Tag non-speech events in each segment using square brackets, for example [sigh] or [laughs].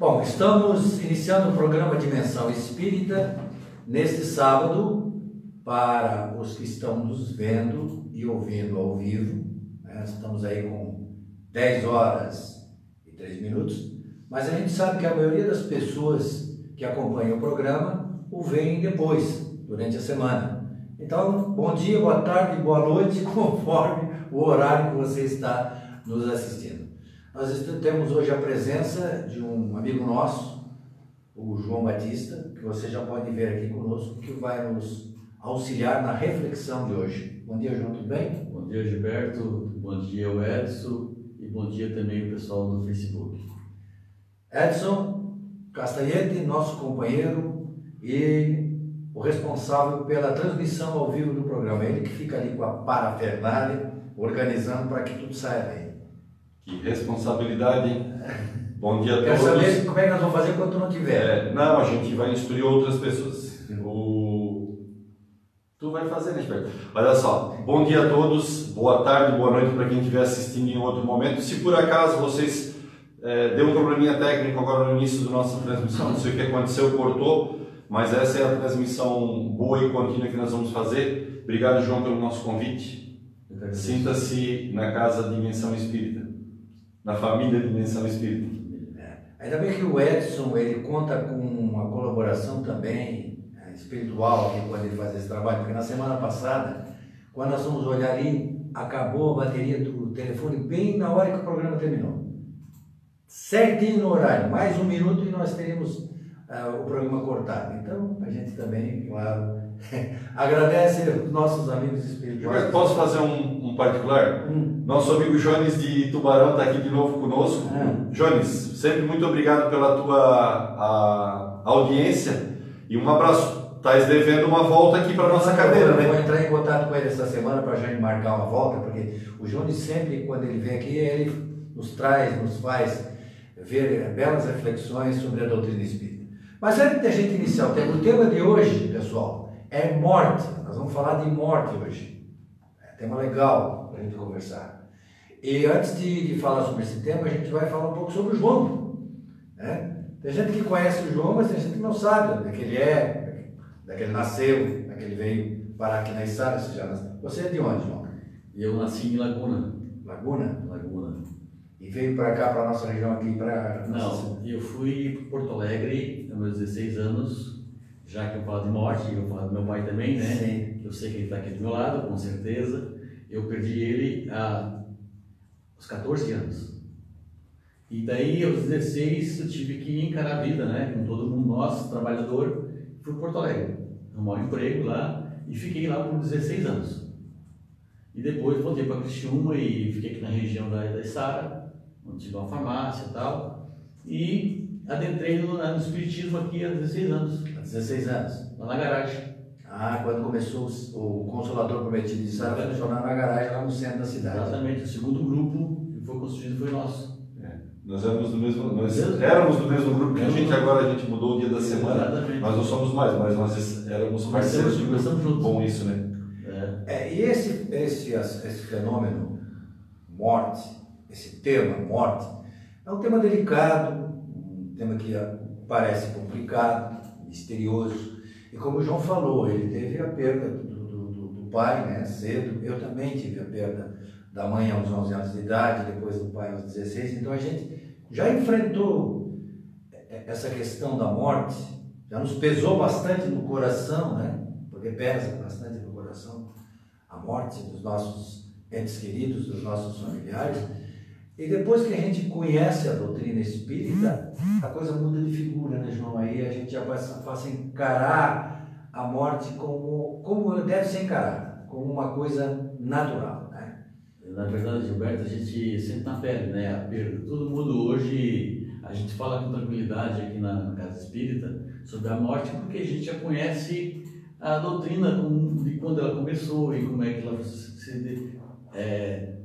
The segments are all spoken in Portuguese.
Bom, estamos iniciando o programa Dimensão Espírita neste sábado para os que estão nos vendo e ouvindo ao vivo. Né? Estamos aí com 10 horas e 3 minutos, mas a gente sabe que a maioria das pessoas que acompanham o programa o veem depois, durante a semana. Então, bom dia, boa tarde, boa noite, [laughs] conforme o horário que você está nos assistindo. Nós temos hoje a presença de um amigo nosso, o João Batista, que você já pode ver aqui conosco, que vai nos auxiliar na reflexão de hoje. Bom dia, João, tudo bem? Bom dia, Gilberto. Bom dia, Edson. E bom dia também o pessoal do Facebook. Edson Castanhete, nosso companheiro e o responsável pela transmissão ao vivo do programa. Ele que fica ali com a parafernália, organizando para que tudo saia bem. Que responsabilidade, hein? Bom dia a Quero todos. saber como é que nós vamos fazer quando tu não tiver. É, não, a gente vai instruir outras pessoas. O... Tu vai fazer, né, Esperto? Olha só, bom dia a todos, boa tarde, boa noite para quem estiver assistindo em outro momento. Se por acaso vocês é, deu um probleminha técnico agora no início da nossa transmissão, não sei o que aconteceu, cortou, mas essa é a transmissão boa e contínua que nós vamos fazer. Obrigado, João, pelo nosso convite. Sinta-se na casa Dimensão Espírita na família Dimensão Espírita. É. Ainda bem que o Edson ele conta com uma colaboração também é, espiritual aqui quando ele faz esse trabalho, porque na semana passada, quando nós fomos olhar ali, acabou a bateria do telefone bem na hora que o programa terminou. Certinho no horário, mais um minuto e nós teríamos uh, o programa cortado. Então, a gente também, claro, [laughs] agradece os nossos amigos espirituais. Posso fazer um, um particular? Hum. Nosso amigo Jones de Tubarão está aqui de novo conosco. Hum. Jones, sempre muito obrigado pela tua a, audiência e um abraço. Estás devendo uma volta aqui para nossa cadeira, né? Vou entrar em contato com ele essa semana para a gente marcar uma volta, porque o Jones sempre, quando ele vem aqui, ele nos traz, nos faz ver belas reflexões sobre a doutrina espírita. Mas antes da gente iniciar o tema, o tema de hoje, pessoal, é morte. Nós vamos falar de morte hoje. É tema legal para a gente conversar. E antes de, de, falar sobre esse tema, a gente vai falar um pouco sobre o João. Né? Tem gente que conhece o João, mas tem gente que não sabe onde é que ele é, onde é nasceu, onde é veio parar aqui na Içara. Você, já você é de onde, João? Eu nasci em Laguna. Laguna? Laguna. E veio para cá, para a nossa região aqui, para... Não, eu fui para Porto Alegre, aos meus 16 anos, já que eu falo de morte, eu falo do meu pai também, né? Sim. Eu sei que ele está aqui do meu lado, com certeza. Eu perdi ele há aos 14 anos. E daí, aos 16, eu tive que encarar a vida, né? Com todo mundo, nosso, trabalhador, fui para Porto Alegre. Arrumar um emprego lá e fiquei lá por 16 anos. E depois voltei para Criciúma e fiquei aqui na região da, da Sara, onde tive uma farmácia e tal. E adentrei no, no Espiritismo aqui há 16 anos. Há 16 anos? Lá na garagem. Ah, quando começou o Consolador Prometido de Sara a funcionar na garagem lá no centro da cidade. Exatamente, o segundo grupo que foi construído foi nosso. É. Nós éramos do mesmo, nós éramos do mesmo grupo que a gente agora a gente mudou o dia da semana. Exatamente. Nós não somos mais, mas nós éramos parceiros de grupo. juntos. Bom isso, né? É. é, e esse, esse, esse fenômeno morte, esse tema morte, é um tema delicado, um tema que parece complicado, misterioso. E como o João falou, ele teve a perda do, do, do, pai né, cedo, eu também tive a perda da mãe aos 11 anos de idade, depois do pai aos 16, então a gente já enfrentou essa questão da morte, já nos pesou bastante no coração, né? Porque pesa bastante no coração a morte dos nossos entes queridos, dos nossos familiares. E depois que a gente conhece a doutrina espírita, a coisa muda de figura, né, João? Aí a gente já passa, passa a encarar a morte como, como deve ser encarada, como uma coisa natural, né? Na verdade, Gilberto, a gente sente na pele, né? A perda. Todo mundo hoje, a gente fala com tranquilidade aqui na, na Casa Espírita sobre a morte porque a gente já conhece a doutrina de quando ela começou e como é que ela se, é,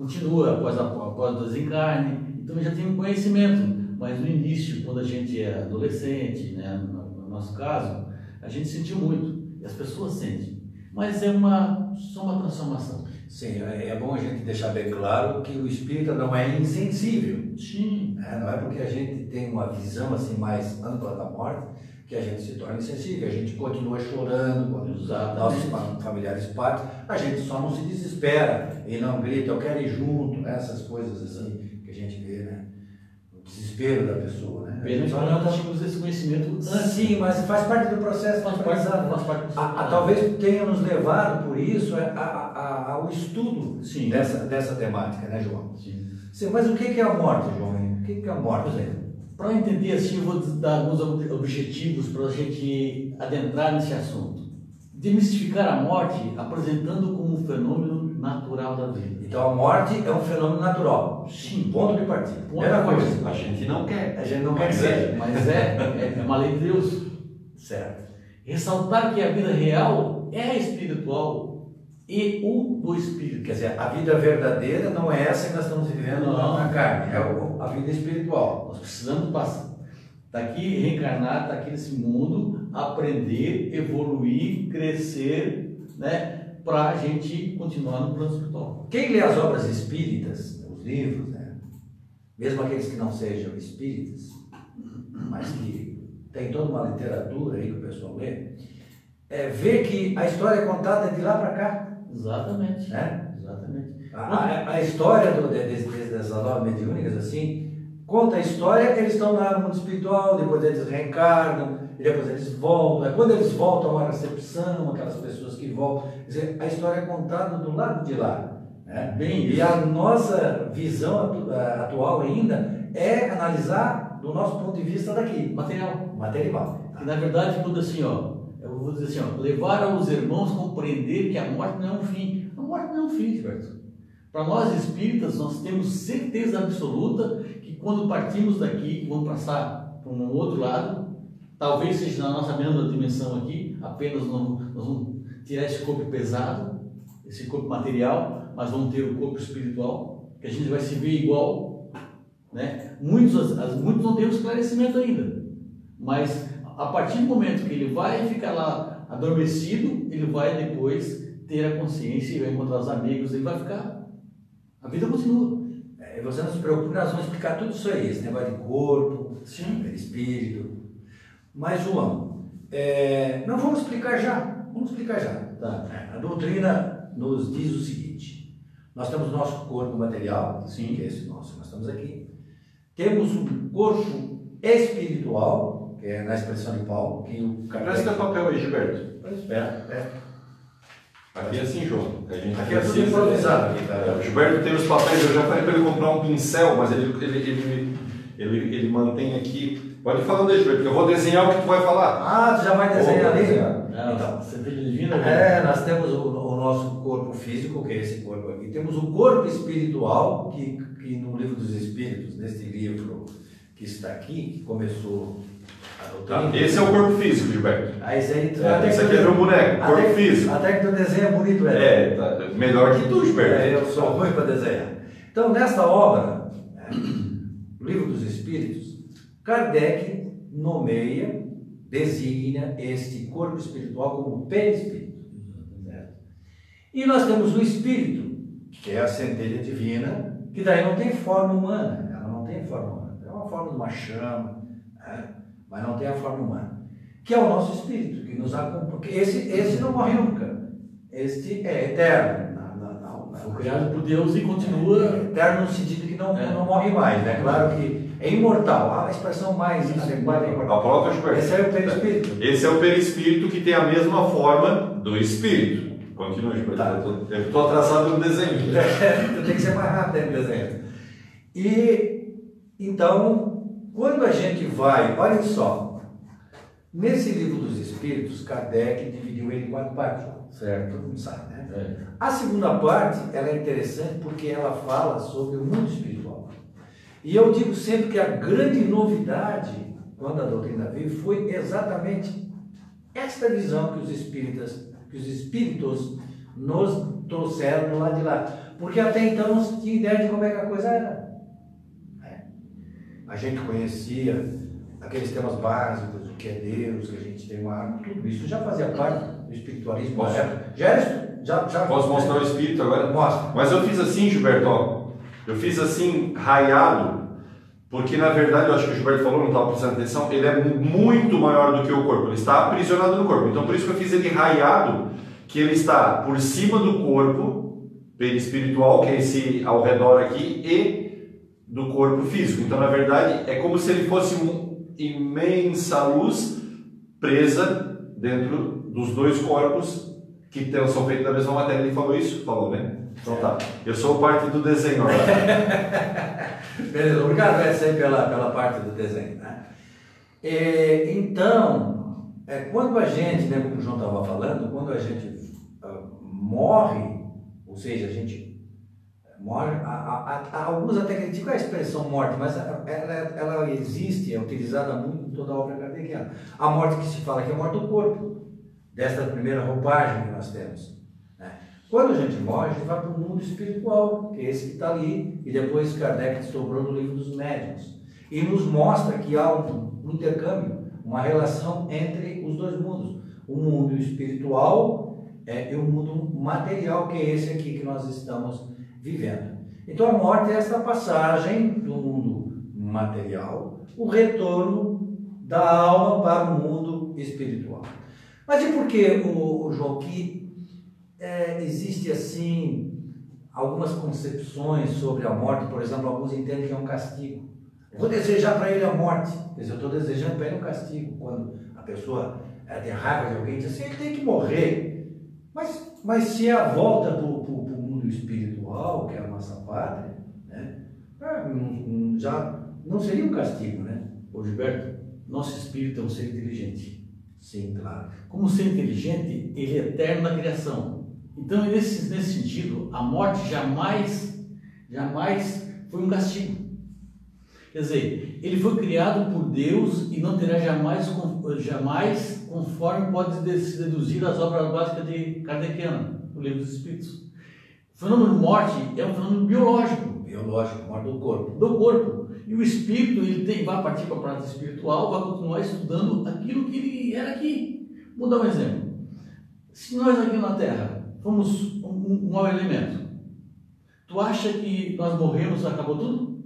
continua após, a, após o desencarne, então já tem um conhecimento. Mas no início, quando a gente é adolescente, né, no, no nosso caso, a gente sentiu muito, e as pessoas sentem. Mas é uma, só uma transformação. Sim, é, é bom a gente deixar bem claro que o espírita não é insensível. Sim. né? Não é porque a gente tem uma visão assim mais ampla da morte que a gente se torna insensível. A gente continua chorando quando os nossos fa- familiares partem. A gente só não se desespera e não grita, eu quero ir junto, né? essas coisas assim que a gente vê, né? O desespero da pessoa, né? Gente que nós não- tínhamos esse conhecimento antes. Sim, mas faz parte do processo Faz parte, aprendizado. faz parte do A- a- talvez tenha nos levado por isso a- a- a- ao estudo Sim. dessa, dessa temática, né, João? Sim. Sim, mas o que é a morte, João? O que é a morte? Para entender assim, eu vou dar alguns ob- objetivos para a gente adentrar nesse assunto. Demistificar a morte apresentando como um fenômeno natural da vida. Então a morte é um fenômeno natural. Sim. Ponto de partida. Ponto Primeira coisa. partida. A gente não quer. A gente não quer Mas que é. seja. Mas é, é, é uma lei de Deus. Certo. Ressaltar que a vida real é espiritual e o do espírito. Quer dizer, a vida verdadeira não é essa que nós estamos vivendo Não. na carne, é a vida espiritual. Nós precisamos passar daqui, reencarnar, estar aqui nesse mundo, aprender, evoluir, crescer, né? Para a gente continuar no plano espiritual. Quem lê as obras espíritas, os livros, né? mesmo aqueles que não sejam espíritas, mas que tem toda uma literatura aí que o pessoal lê, é, vê que a história é contada de lá para cá. Exatamente. Né? Exatamente. A, a- a história do, de, de- de- dessas obras mediúnicas, assim, conta a história, eles estão lá no mundo espiritual, depois eles reencarnam, e depois eles voltam. Aí Quando eles voltam, uma recepção, aquelas pessoas que voltam. Quer dizer, a história é contada do lado de lá. Né? Bem E isso. a nossa visão atu- eh, atual ainda é analisar do nosso ponto de vista daqui, Material. material. Que na verdade tudo assim, ó. Vou dizer assim, ó. Levar os irmãos a compreender que a morte não é um fim. A morte não é um fim, Gilberto. Para nós espíritas, nós temos certeza absoluta que quando partimos daqui, vamos passar para um outro lado, talvez seja na nossa mesma dimensão aqui, apenas nós vamos tirar esse corpo pesado, esse corpo material, mas vamos ter o corpo espiritual, que a gente vai se ver igual, né? Muitos, muitos não têm esclarecimento ainda, mas a partir do momento que ele vai ficar lá adormecido, ele vai depois ter a consciência e vai encontrar os amigos, ele vai ficar. A vida continua. É, você não se preocupe, nós vamos explicar tudo isso aí, esse negócio de corpo, Sim. espírito. Mas, João, é, não vamos explicar já, vamos explicar já. Tá. A doutrina nos diz o seguinte: nós temos nosso corpo material, Sim. que é esse nosso, nós estamos aqui. Temos um corpo espiritual, é na expressão de Paulo, que o Presta teu papel aí, Gilberto. É, é. Aqui é assim, João. A gente Aqui é tudo precisa- improvisado aqui, É, cara. O Gilberto tem os papéis, eu já falei para ele comprar um pincel, mas ele, ele, ele, ele, ele mantém aqui. Pode ir falando aí, Gilberto, que eu vou desenhar o que tu vai falar. Ah, tu já vai desenhar ali? Então, você tem divina, né? É, nós temos o, o nosso corpo físico, que é esse corpo aqui. Temos o corpo espiritual, que, que no livro dos Espíritos, neste livro que está aqui, que começou Tá. Esse é o corpo físico, Gilberto. Aí esse aí tu É, até esse que aqui é meu boneco, até corpo que- físico. Até que tu desenha bonito, é. É, tá, melhor que tu, Gilberto. É, eu sou ruim para desenhar. Então, nesta obra, né, o Livro dos Espíritos, Kardec nomeia, designa este corpo espiritual como perispírito. E nós temos o espírito, que é a centelha divina, que daí não tem forma humana, ela não tem forma humana. É uma forma de uma chama, né, mas não tem a forma humana. Que é o nosso espírito, que nos acompanha. Porque esse, esse não morre nunca. Este é eterno. Foi criado por Deus e continua. Eterno no sentido que não, É. não morre mais, né? Claro que é imortal. A expressão mais adequada é imortal. A prova, Gilberto. Esse é o perispírito. Esse é o perispírito que tem a mesma forma do espírito. Continua. Tá. Eu estou atrasado no desenho. tu [laughs] tem que ser mais rápido aí no desenho. E então, quando a gente vai, olhem só, nesse livro dos Espíritos, Kardec dividiu ele em quatro partes. Certo. Todo mundo sabe, né? É. A segunda parte, ela é interessante porque ela fala sobre o mundo espiritual. E eu digo sempre que a grande novidade, quando a doutrina veio, foi exatamente esta visão que os espíritas, que os espíritos nos trouxeram do lado de lá. Porque até então não se tinha ideia de como é que a coisa era. A gente conhecia aqueles temas básicos, o que é Deus, que a gente tem uma arma, tudo isso já fazia parte do espiritualismo Posso? Já era, já, já, Posso mostrar o espírito agora? Mostra. Mas eu fiz assim, Gilberto. Eu fiz assim, raiado, porque na verdade, eu acho que o Gilberto falou, não estava prestando atenção, ele é muito maior do que o corpo, ele está aprisionado no corpo. Então por isso que eu fiz ele raiado, que ele está por cima do corpo, perispiritual, que é esse ao redor aqui, e do corpo físico. Então na verdade, é como se ele fosse uma imensa luz presa dentro dos dois corpos que são feitos da mesma matéria. Ele falou isso? Falou, né? Então tá. Eu sou parte do desenho agora. [laughs] Beleza, obrigado Essa aí pela, pela parte do desenho. Né? É, então, é, quando a gente, né, como o João estava falando, quando a gente ah, morre, ou seja, a gente morre, a- a- a- alguns até criticam a expressão morte, mas ela, ela existe, é utilizada muito em toda a obra kardeciana. A morte que se fala que é a morte do corpo, desta primeira roupagem que nós temos. né? Quando a gente morre, a gente vai para o mundo espiritual, que é esse que está ali, e depois Kardec desdobrou no livro dos médiuns. E nos mostra que há um, um intercâmbio, uma relação entre os dois mundos. O mundo espiritual é, e o mundo material, que é esse aqui que nós estamos vivendo. Então a morte é essa passagem do mundo material, o retorno da alma para o mundo espiritual. Mas e por que, o, o João, é, existe assim algumas concepções sobre a morte, por exemplo, alguns entendem que é um castigo. Vou desejar para ele a morte, dizer, eu estou desejando para ele um castigo. Quando a pessoa ela tem raiva de alguém, diz assim, ele tem que morrer. Mas, mas se é a volta para o que é a nossa pátria, né, não- já não seria um castigo, né? Ô Gilberto, nosso espírito é um ser inteligente. Sim, claro. Como ser inteligente, ele é eterno na criação. Então, nesse, nesse sentido, a morte jamais, jamais foi um castigo. Quer dizer, ele foi criado por Deus e não terá jamais, jamais conforme pode de- se deduzir as obras básicas de Kardeciana, o livro dos Espíritos. O fenômeno morte é um fenômeno biológico Biológico, morte do corpo. do corpo. E o espírito ele tem, vai partir para a parte espiritual, vai continuar estudando aquilo que ele era aqui. Vou dar um exemplo. Se nós aqui na Terra fomos um, um, um mau elemento, tu acha que nós morremos e acabou tudo?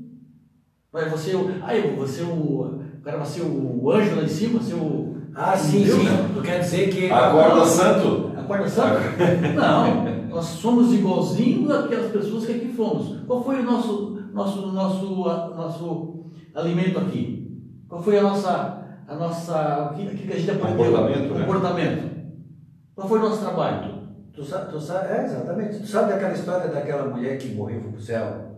Vai você, o, ah, eu vou ser o, o cara vai ser o anjo lá em cima, ser o Ah, sim, Deus? sim. Tu quer dizer que. Acorda santo? Acorda santo? [laughs] Não, nós somos igualzinhos àquelas pessoas que aqui fomos. Qual foi o nosso, nosso, nosso, a- nosso alimento aqui? Qual foi a nossa, a nossa, o que, o que a gente aprendeu? Comportamento, né? Comportamento. Qual foi o nosso trabalho? Tu sabe, tu sabe, é, exatamente. Tu sabe daquela história daquela mulher que morreu foi pro céu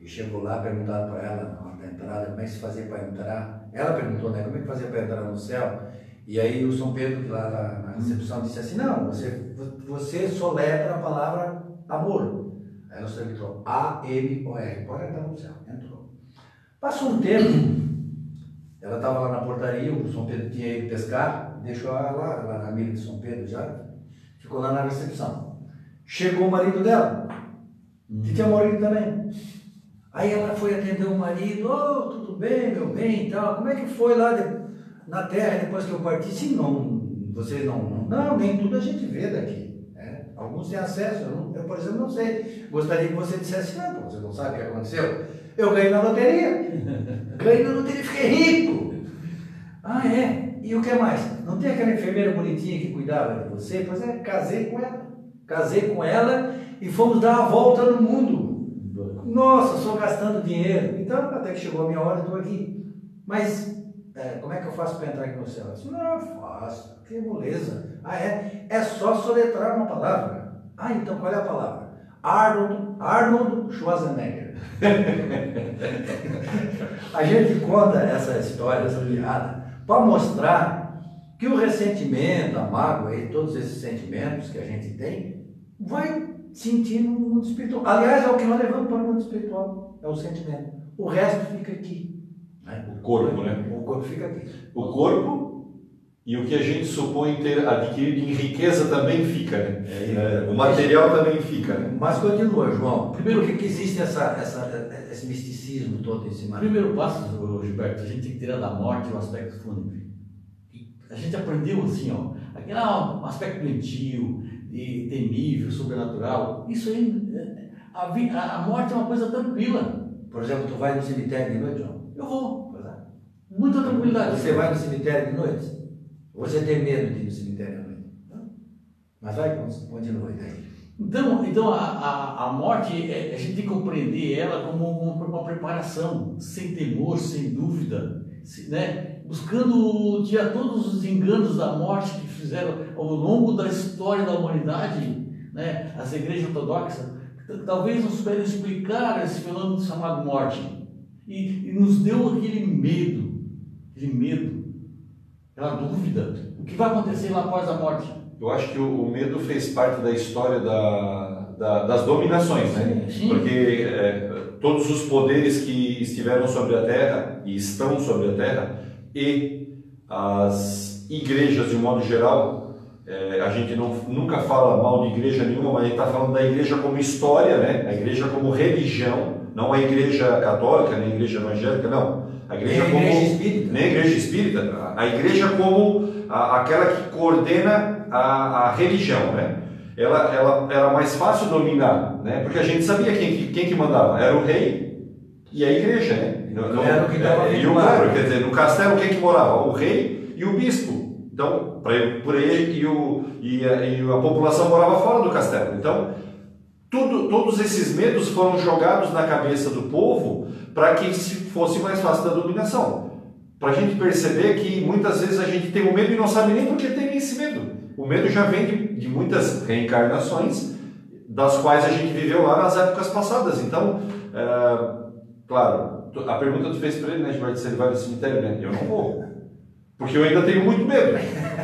e chegou lá, perguntaram para ela na hora da entrada como é que se fazia para entrar. Ela perguntou, né, como é que fazia para entrar no céu? E aí o São Pedro, lá na, na recepção, disse assim, não, você, você soletra a palavra amor. Aí ela soletrou A-M-O-R, pode entrar no céu. Entrou. Passou um tempo, ela estava lá na portaria, o São Pedro tinha ido pescar, deixou ela lá, lá na amiga de São Pedro já, ficou lá na recepção. Chegou o marido dela, que tinha morrido também. Aí ela foi atender o marido, oh, tudo bem, meu bem e tal, como é que foi lá de- na terra depois que eu parti? Sim, não, vocês não, não, não, nem tudo a gente vê daqui. né? Alguns têm acesso, eu, não- eu, por exemplo, não sei. Gostaria que você dissesse, não, pô, você não sabe o que aconteceu? Eu ganhei na loteria. Ganhei na loteria e fiquei rico. Ah, é? E o que mais? Não tem aquela enfermeira bonitinha que cuidava de você? Pois é, casei com ela. Casei com ela e fomos dar a volta no mundo. Nossa, só gastando dinheiro. Então, até que chegou a minha hora, eu estou aqui. Mas, é, como é que eu faço para entrar aqui no céu? Eu disse, não, fácil. Que moleza. Ah, é? É só soletrar uma palavra. Ah, então qual é a palavra? Arnold, Arnold Schwarzenegger. [laughs] a gente conta essa história, essa piada, para mostrar que o ressentimento, a mágoa e todos esses sentimentos que a gente tem, vai sentir no mundo espiritual. Aliás, é o que nós levamos para o mundo espiritual, é o sentimento. O resto fica aqui. Né? O corpo, né? O corpo fica aqui. O corpo e o que a gente supõe ter adquirido em riqueza também fica, né? É, o material também fica, né? Mas continua, João. Primeiro, por que, que existe essa, essa, esse misticismo todo em cima? Primeiro passo, Gilberto, a gente tem que tirar da morte o aspecto fúnebre. A gente aprendeu assim, ó, aquele ah, um aspecto doentio, e temível, sobrenatural. Isso aí, é, a, a morte é uma coisa tranquila. Por exemplo, tu vai no cemitério de noite, João? Eu vou, Pois é. muita tranquilidade. Você vai no cemitério de noite? Ou você tem medo de ir no cemitério à noite? Não. Mas vai, continua aí. Então, então a, a, a morte, é- a gente tem que compreender ela como uma, uma preparação, sem temor, sem dúvida, se- né? buscando tirar todos os enganos da morte que fizeram ao longo da história da humanidade, né? as igrejas ortodoxas, talvez não souberam explicar esse fenômeno chamado morte. E, e nos deu aquele medo, aquele medo, aquela dúvida. O que vai acontecer lá após a morte? Eu acho que o, medo fez parte da história da, da- das dominações, né? Sim. Porque é, todos os poderes que estiveram sobre a terra e estão sobre a terra e as igrejas de um modo geral, é, a gente não, nunca fala mal de igreja nenhuma, mas a gente está falando da igreja como história, né? A igreja como religião, não a igreja católica, nem a igreja evangélica, não. A Nem igreja a como igreja espírita. nem a igreja espírita, a igreja como a- aquela que coordena a, a religião, né? Ela, ela era mais fácil dominar, né? Porque a gente sabia quem, que- quem que mandava, era o rei e a igreja, né? Não- Era o que dava é, e o coro, quer dizer, no castelo quem que morava? O rei e o bispo. Então, por ele e, o, e, a, e a população morava fora do castelo. Então, tudo, todos esses medos foram jogados na cabeça do povo para que se fosse mais fácil da dominação. Para a gente perceber que muitas vezes a gente tem o medo e não sabe nem por que tem esse medo. O medo já vem de, de muitas reencarnações, das quais a gente viveu lá nas épocas passadas. Então, é, claro, a pergunta que tu fez para ele, né, Gilberto, se ele vai no cemitério, né? Eu não vou. Porque eu ainda tenho muito medo.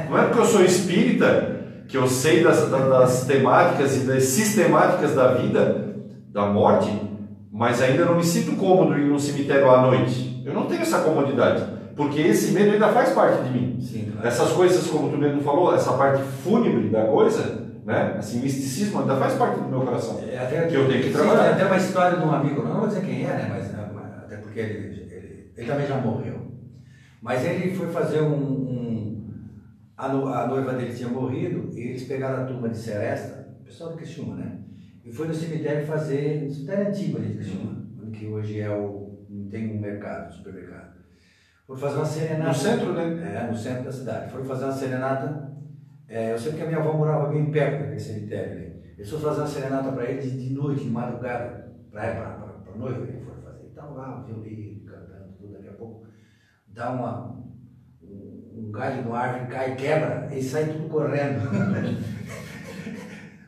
Não é porque eu sou espírita que eu sei das, da- das temáticas e das sistemáticas da vida, da morte, mas ainda não me sinto cômodo em num cemitério à noite. Eu não tenho essa comodidade, porque esse medo ainda faz parte de mim. Sim, claro. Essas coisas, como tu mesmo falou, essa parte fúnebre da coisa, né? Assim, misticismo ainda faz parte do meu coração. É, até, Que eu tenho que sim, trabalhar. Tem até uma história de um amigo, não vou dizer quem é, né? Mas, né, mas- até porque ele, ele, ele também já morreu. Mas ele foi fazer um. um- a, no- a noiva dele tinha morrido e eles pegaram a turma de Seresta, o pessoal de Criciúma, né? E foi no cemitério fazer. No cemitério antigo ali de Criciúma, que hoje é o. tem um mercado, um supermercado. Foram fazer uma serenata. No centro, né? É, no centro da cidade. Foram fazer uma serenata. é, eu sei porque a minha avó morava bem perto daquele cemitério ali. Eles foram fazer uma serenata para ele de, de noite, de madrugada, para a noiva. Ele foi fazer. Então lá, violino, cantando, tudo. Daqui a pouco dá uma, um, galho de uma árvore, cai, quebra, e sai tudo correndo.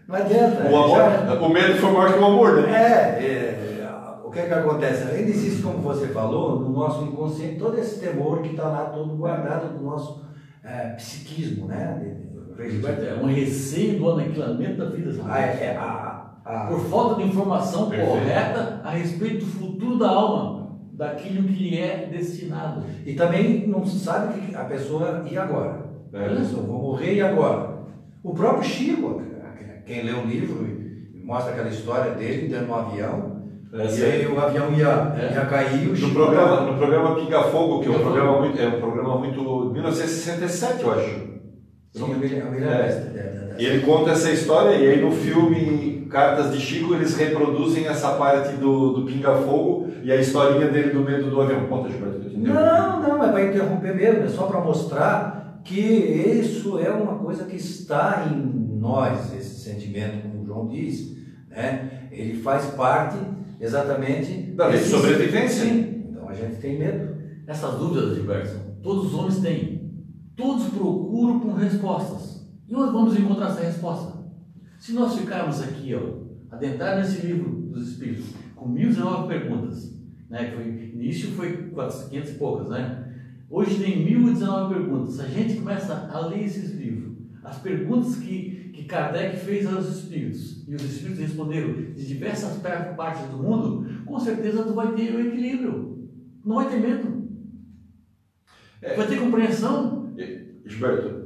Não adianta. O, já- amor, o medo foi maior que o amor, né? é, é, o que é que acontece? Ainda existe, como você falou, no nosso inconsciente, todo esse temor que está lá todo guardado no nosso é, psiquismo, né? É um receio do aniquilamento da vida. Ah, é, é, a, a, Por falta de informação Perfeito. correta a respeito do futuro da alma, daquilo que lhe é destinado. e também não se sabe que a pessoa e agora. É. A pessoa, vou morrer e agora? O próprio Chico, quem lê o livro mostra aquela história dele dentro de um avião, É, e aí o avião ia, É. ia cair o No Chico. programa, no programa Pinga Fogo, que é um programa muito, é um programa muito 1967, eu acho. Sim, eu eu me lembro É. E ele conta essa história e aí no filme Cartas de Chico eles reproduzem essa parte do, do Pinga Fogo e a historinha dele do medo do avião. Conta, Gilberto. Não, não, é para interromper mesmo, é só para mostrar que isso é uma coisa que está em nós, esse sentimento, como o João diz, né? Ele faz parte exatamente Da lei de sobrevivência. Sim, então a gente tem medo. Essas dúvidas, Gilberto, todos os homens têm. Todos procuram por respostas. E onde vamos encontrar essa resposta? Se nós ficarmos aqui, ó, adentrar nesse livro dos Espíritos, com 1019 perguntas, né, que foi, início foi 500 e poucas, né? Hoje tem 1019 perguntas. Se a gente começa a ler esses livros, as perguntas que, que Kardec fez aos Espíritos, e os Espíritos responderam de diversas partes do mundo, com certeza tu vai ter o equilíbrio. Não vai ter medo. É. Vai ter compreensão. Gilberto,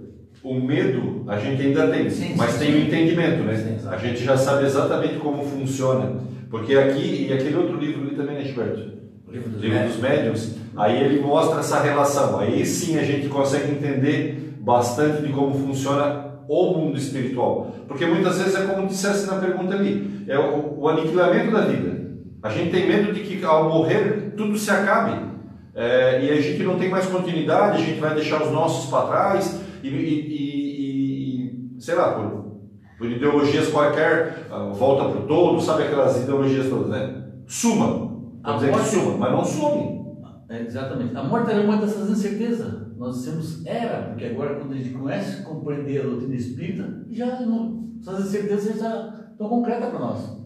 o medo a gente ainda tem, Sim, mas sim, tem o entendimento, né? Sim, a gente já sabe exatamente como funciona. Porque aqui, e aquele outro livro ali também, né, Gilberto? O livro dos livro dos médiuns, aí ele mostra essa relação. Aí sim a gente consegue entender bastante de como funciona o mundo espiritual. Porque muitas vezes é como dissesse na pergunta ali, é o, o aniquilamento da vida. A gente tem medo de que ao morrer tudo se acabe. É, e a gente não tem mais continuidade, a gente vai deixar os nossos para trás e, e, e, sei lá, por, por ideologias qualquer, ah, volta para o todo, sabe aquelas ideologias todas, né? Suma. Vamos dizer morte... que suma, mas não some. É, exatamente. A morte era uma dessas incertezas. Nós temos era, porque agora quando a gente conhece, compreender a doutrina espírita, já não, essas incertezas já estão concretas para nós.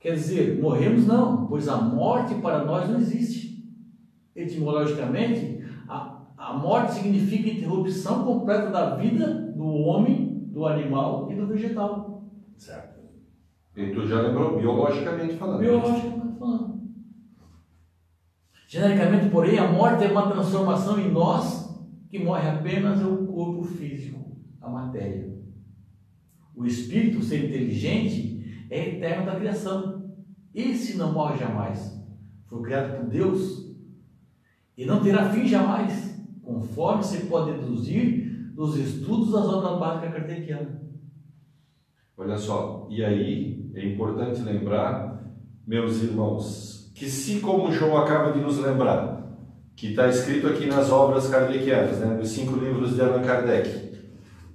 Quer dizer, morremos não, pois a morte para nós não existe. Etimologicamente, a, morte significa interrupção completa da vida do homem, do animal e do vegetal. Certo. E tu já lembrou, biologicamente falando. Biologicamente falando. Genericamente, porém, a morte é uma transformação em nós que morre apenas o corpo físico, a matéria. O espírito, ser inteligente, é eterno da criação. Esse não morre jamais. Foi criado por Deus e não terá fim jamais, conforme se pode deduzir dos estudos das obras básicas kardecianas. Olha só, e aí é importante lembrar, meus irmãos, que se como João acaba de nos lembrar, que está escrito aqui nas obras kardecianas, né, nos cinco livros de Allan Kardec,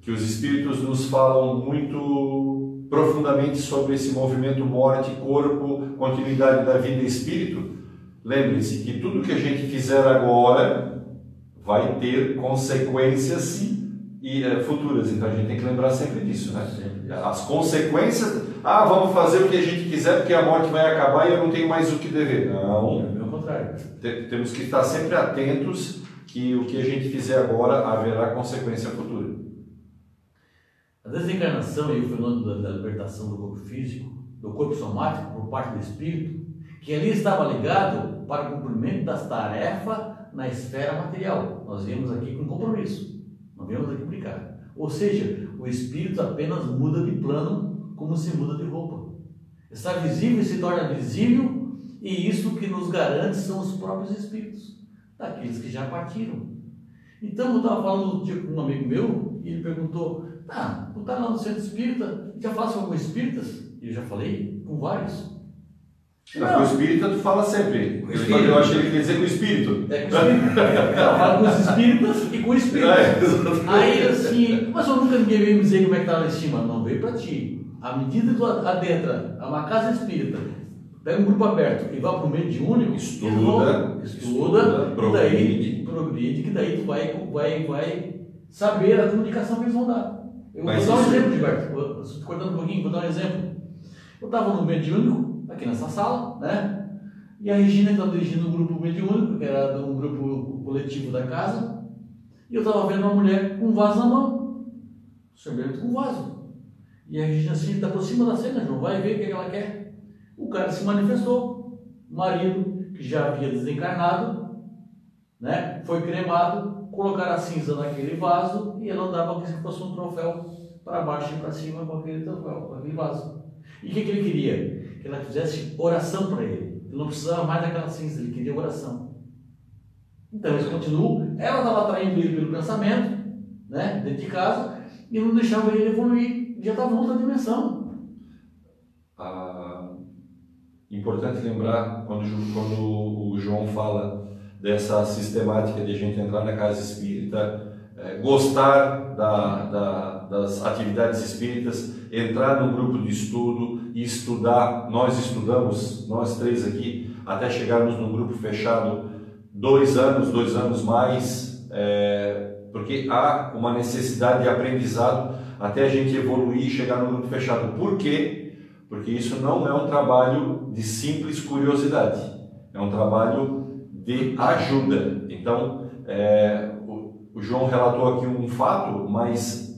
que os espíritos nos falam muito profundamente sobre esse movimento morte, corpo, continuidade da vida e espírito, lembre-se que tudo que a gente fizer agora vai ter consequências e, uh, futuras. Então a gente tem que lembrar sempre disso, né? As consequências. Ah, vamos fazer o que a gente quiser porque a morte vai acabar e eu não tenho mais o que dever. Não. É o contrário. Temos que estar sempre atentos que o que a gente fizer agora haverá consequência futura. A desencarnação e o fenômeno da libertação do corpo físico, do corpo somático por parte do espírito, que ali estava ligado para o cumprimento das tarefas na esfera material. Nós viemos aqui com compromisso, não viemos aqui brincar. Ou seja, o espírito apenas muda de plano como se muda de roupa. Está visível e se torna visível, e isso que nos garante são os próprios espíritos, daqueles que já partiram. Então, eu estava falando com um amigo meu, e ele perguntou: ah, tu está lá no centro espírita, já fala com espíritas? E eu já falei com vários. Não, com o espírita tu fala sempre. Eu, eu achei que ele quer dizer com o espírito. É com o espírito. Não, falo com os espíritas e com o espírito. É, Aí assim, mas eu nunca ninguém veio me dizer como é que está lá em cima. Não veio para ti. À medida que tu adentra a uma casa espírita, pega um grupo aberto e vá para o mediúnico, estuda, estuda, estuda progride. daí progride, que daí tu vai, vai, vai saber a comunicação que eles vão dar. Eu Mas vou dar um exemplo, Gilberto, cortando um pouquinho, vou dar um exemplo. Eu estava no mediúnico, aqui nessa sala, né? E a Regina estava dirigindo o um grupo mediúnico, que era um grupo coletivo da casa, e eu estava vendo uma mulher com um vaso na mão, sorvendo com um vaso. E a Regina assim, está por cima da cena, João, vai ver o que ela quer. O cara se manifestou, o marido, que já havia desencarnado, né? foi cremado, colocar a cinza naquele vaso e ela andava como se fosse um troféu para baixo e para cima com aquele troféu, com aquele vaso. E o que, que ele queria? Que ela fizesse oração para ele. Ele não precisava mais daquela cinza, ele queria oração. Então eles continuam, ela estava atraindo ele pelo pensamento, né, dentro de casa, e não deixava ele evoluir, já estava em outra dimensão. Ah, importante lembrar, quando, quando o João fala dessa sistemática de a gente entrar na casa espírita, é, gostar da, da, das atividades espíritas, entrar no grupo de estudo e estudar. Nós estudamos, nós três aqui, até chegarmos no grupo fechado, dois anos, dois anos mais, é, porque há uma necessidade de aprendizado até a gente evoluir e chegar no grupo fechado. Por quê? Porque isso não é um trabalho de simples curiosidade, é um trabalho de ajuda. Então, é, o, João relatou aqui um fato, mas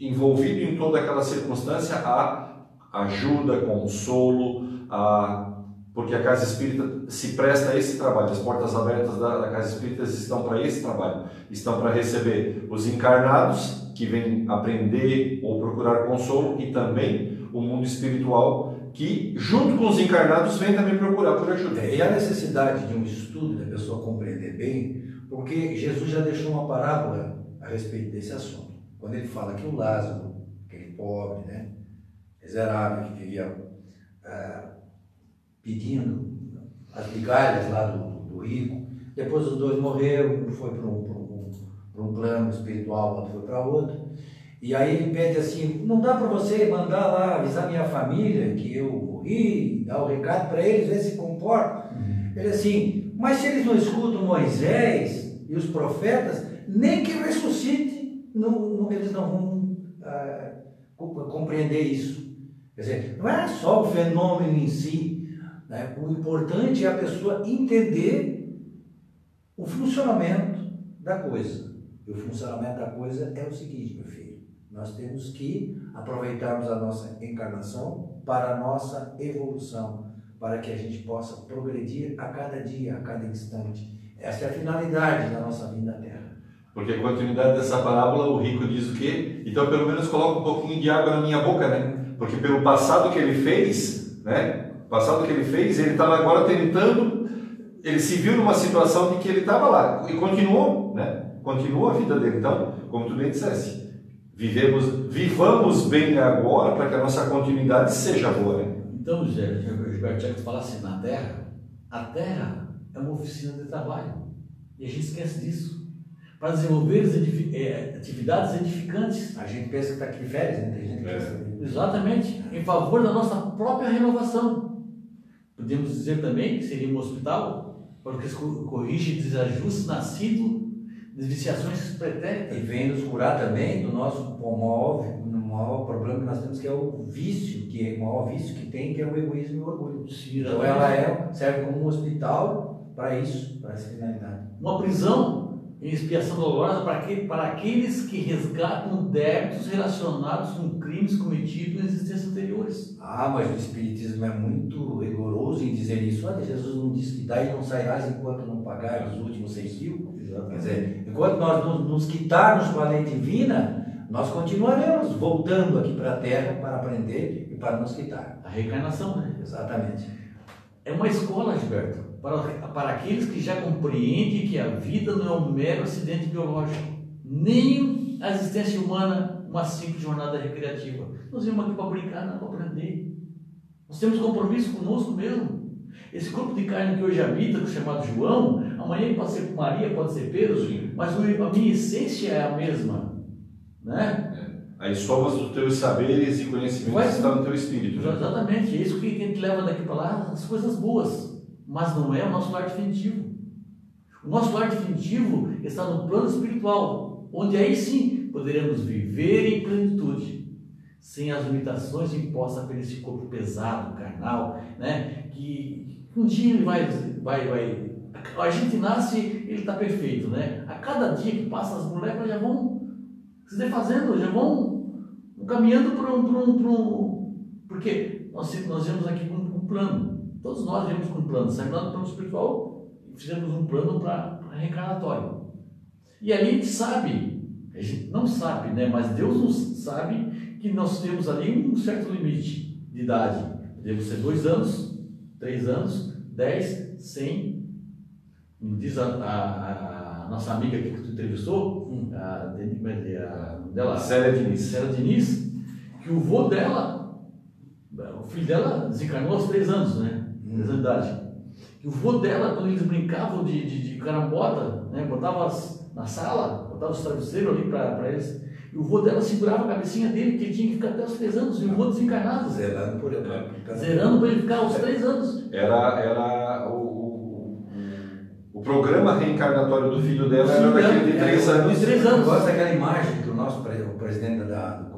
envolvido em toda aquela circunstância há ajuda, consolo, há, porque a Casa Espírita se presta a esse trabalho. As portas abertas da, da Casa Espírita estão para esse trabalho, estão para receber os encarnados que vêm aprender ou procurar consolo e também o mundo espiritual que, junto com os encarnados, vem também procurar por ajuda. É, e a necessidade de um estudo, da pessoa compreender bem, porque Jesus já deixou uma parábola a respeito desse assunto. Quando ele fala que o Lázaro, aquele pobre, né, miserável que vivia ah, pedindo as migalhas lá do, do, rico, depois os dois morreram, um foi para um, um, um plano espiritual, outro foi para outro. E aí ele pede assim: não dá para você mandar lá avisar minha família que eu morri, dar o recado para eles, ver se comporta. Uhum. Ele assim: mas se eles não escutam Moisés e os profetas, nem que ressuscite, não, não, eles não vão ah, compreender isso. Quer dizer, não é só o fenômeno em si, né? o importante é a pessoa entender o funcionamento da coisa. E o funcionamento da coisa é o seguinte, meu filho. Nós temos que aproveitarmos a nossa encarnação para a nossa evolução, para que a gente possa progredir a cada dia, a cada instante. Essa é a finalidade da nossa vinda à Terra. Porque a continuidade dessa parábola, o rico diz o quê? Então, pelo menos coloca um pouquinho de água na minha boca, né? Porque pelo passado que ele fez, né? O passado que ele fez, ele estava agora tentando, ele se viu numa situação de que ele estava lá e continuou, né? Continuou a vida dele. Então, como tu bem disseste, Vivemos, vivamos bem agora para que a nossa continuidade seja boa. Né? Então, Gilberto, já que tu falasse na Terra, a Terra é uma oficina de trabalho. E a gente esquece disso. Para desenvolver é, atividades edificantes. A gente pensa que está aqui de férias, né? Tem gente que é. Exatamente. Em favor da nossa própria renovação. Podemos dizer também que seria um hospital para que corrige desajustes nascidos desviciações pretéritas. E vem nos curar também do nosso maior, maior problema que nós temos, que é o vício, que é o maior vício que tem, que é o egoísmo e o orgulho. Sim, então ela é, serve como um hospital para isso, para essa finalidade. Uma prisão em expiação dolorosa para, que, para aqueles que resgatam débitos relacionados com crimes cometidos em existências anteriores. Ah, mas o Espiritismo é muito rigoroso em dizer isso. Olha, Jesus não disse que daí não sairás enquanto não pagares os últimos seis mil. Quer dizer, enquanto nós nos, nos quitarmos com a lei divina, nós continuaremos voltando aqui para a Terra para aprender e para nos quitar. A reencarnação, né? Exatamente. É uma escola, Gilberto para, para aqueles que já compreendem que a vida não é um mero acidente biológico, nem a existência humana uma simples jornada recreativa. Nós viemos aqui para brincar, não para aprender. Nós temos compromisso conosco mesmo. Esse corpo de carne que hoje habita, chamado João, amanhã pode ser Maria, pode ser Pedro, mas a minha essência é a mesma. Né? É. As somas dos teus saberes e conhecimentos Vai, estão no teu espírito. Né? Exatamente, é isso que a gente leva daqui para lá, as coisas boas mas não é o nosso lar definitivo. O nosso lar definitivo está no plano espiritual, onde aí sim poderemos viver em plenitude, sem as limitações impostas por esse corpo pesado, carnal, né? que um dia ele vai, vai, vai. A gente nasce, ele está perfeito, né? A cada dia que passa, as moléculas já vão se defazendo, já vão caminhando para um, para um, para um. Porque nós, nós vemos aqui um, um plano. Todos nós viemos com um plano, saímos lá do plano espiritual e fizemos um plano para reencarnatório. E ali a gente sabe, a gente não sabe, né? mas Deus nos sabe que nós temos ali um certo limite de idade. Podemos ser dois anos, três anos, dez, cem. Diz a, a, a nossa amiga que tu entrevistou, hum. a, a, dela, Célia Diniz. Célia Diniz, que o vô dela, o filho dela desencarnou aos três anos, né? De idade. E o vô dela, quando eles brincavam de, de, de carambota, né, botava na sala, botava os travesseiros ali para eles, e o vô dela segurava a cabecinha dele, que ele tinha que ficar até os três anos, e o vô desencarnado. Zerando por ele. Zerando para ele ficar aos três anos. Era, era o, o, programa reencarnatório do filho dela era daquele de três anos. De três anos. Eu gosto daquela imagem que o nosso o presidente da, do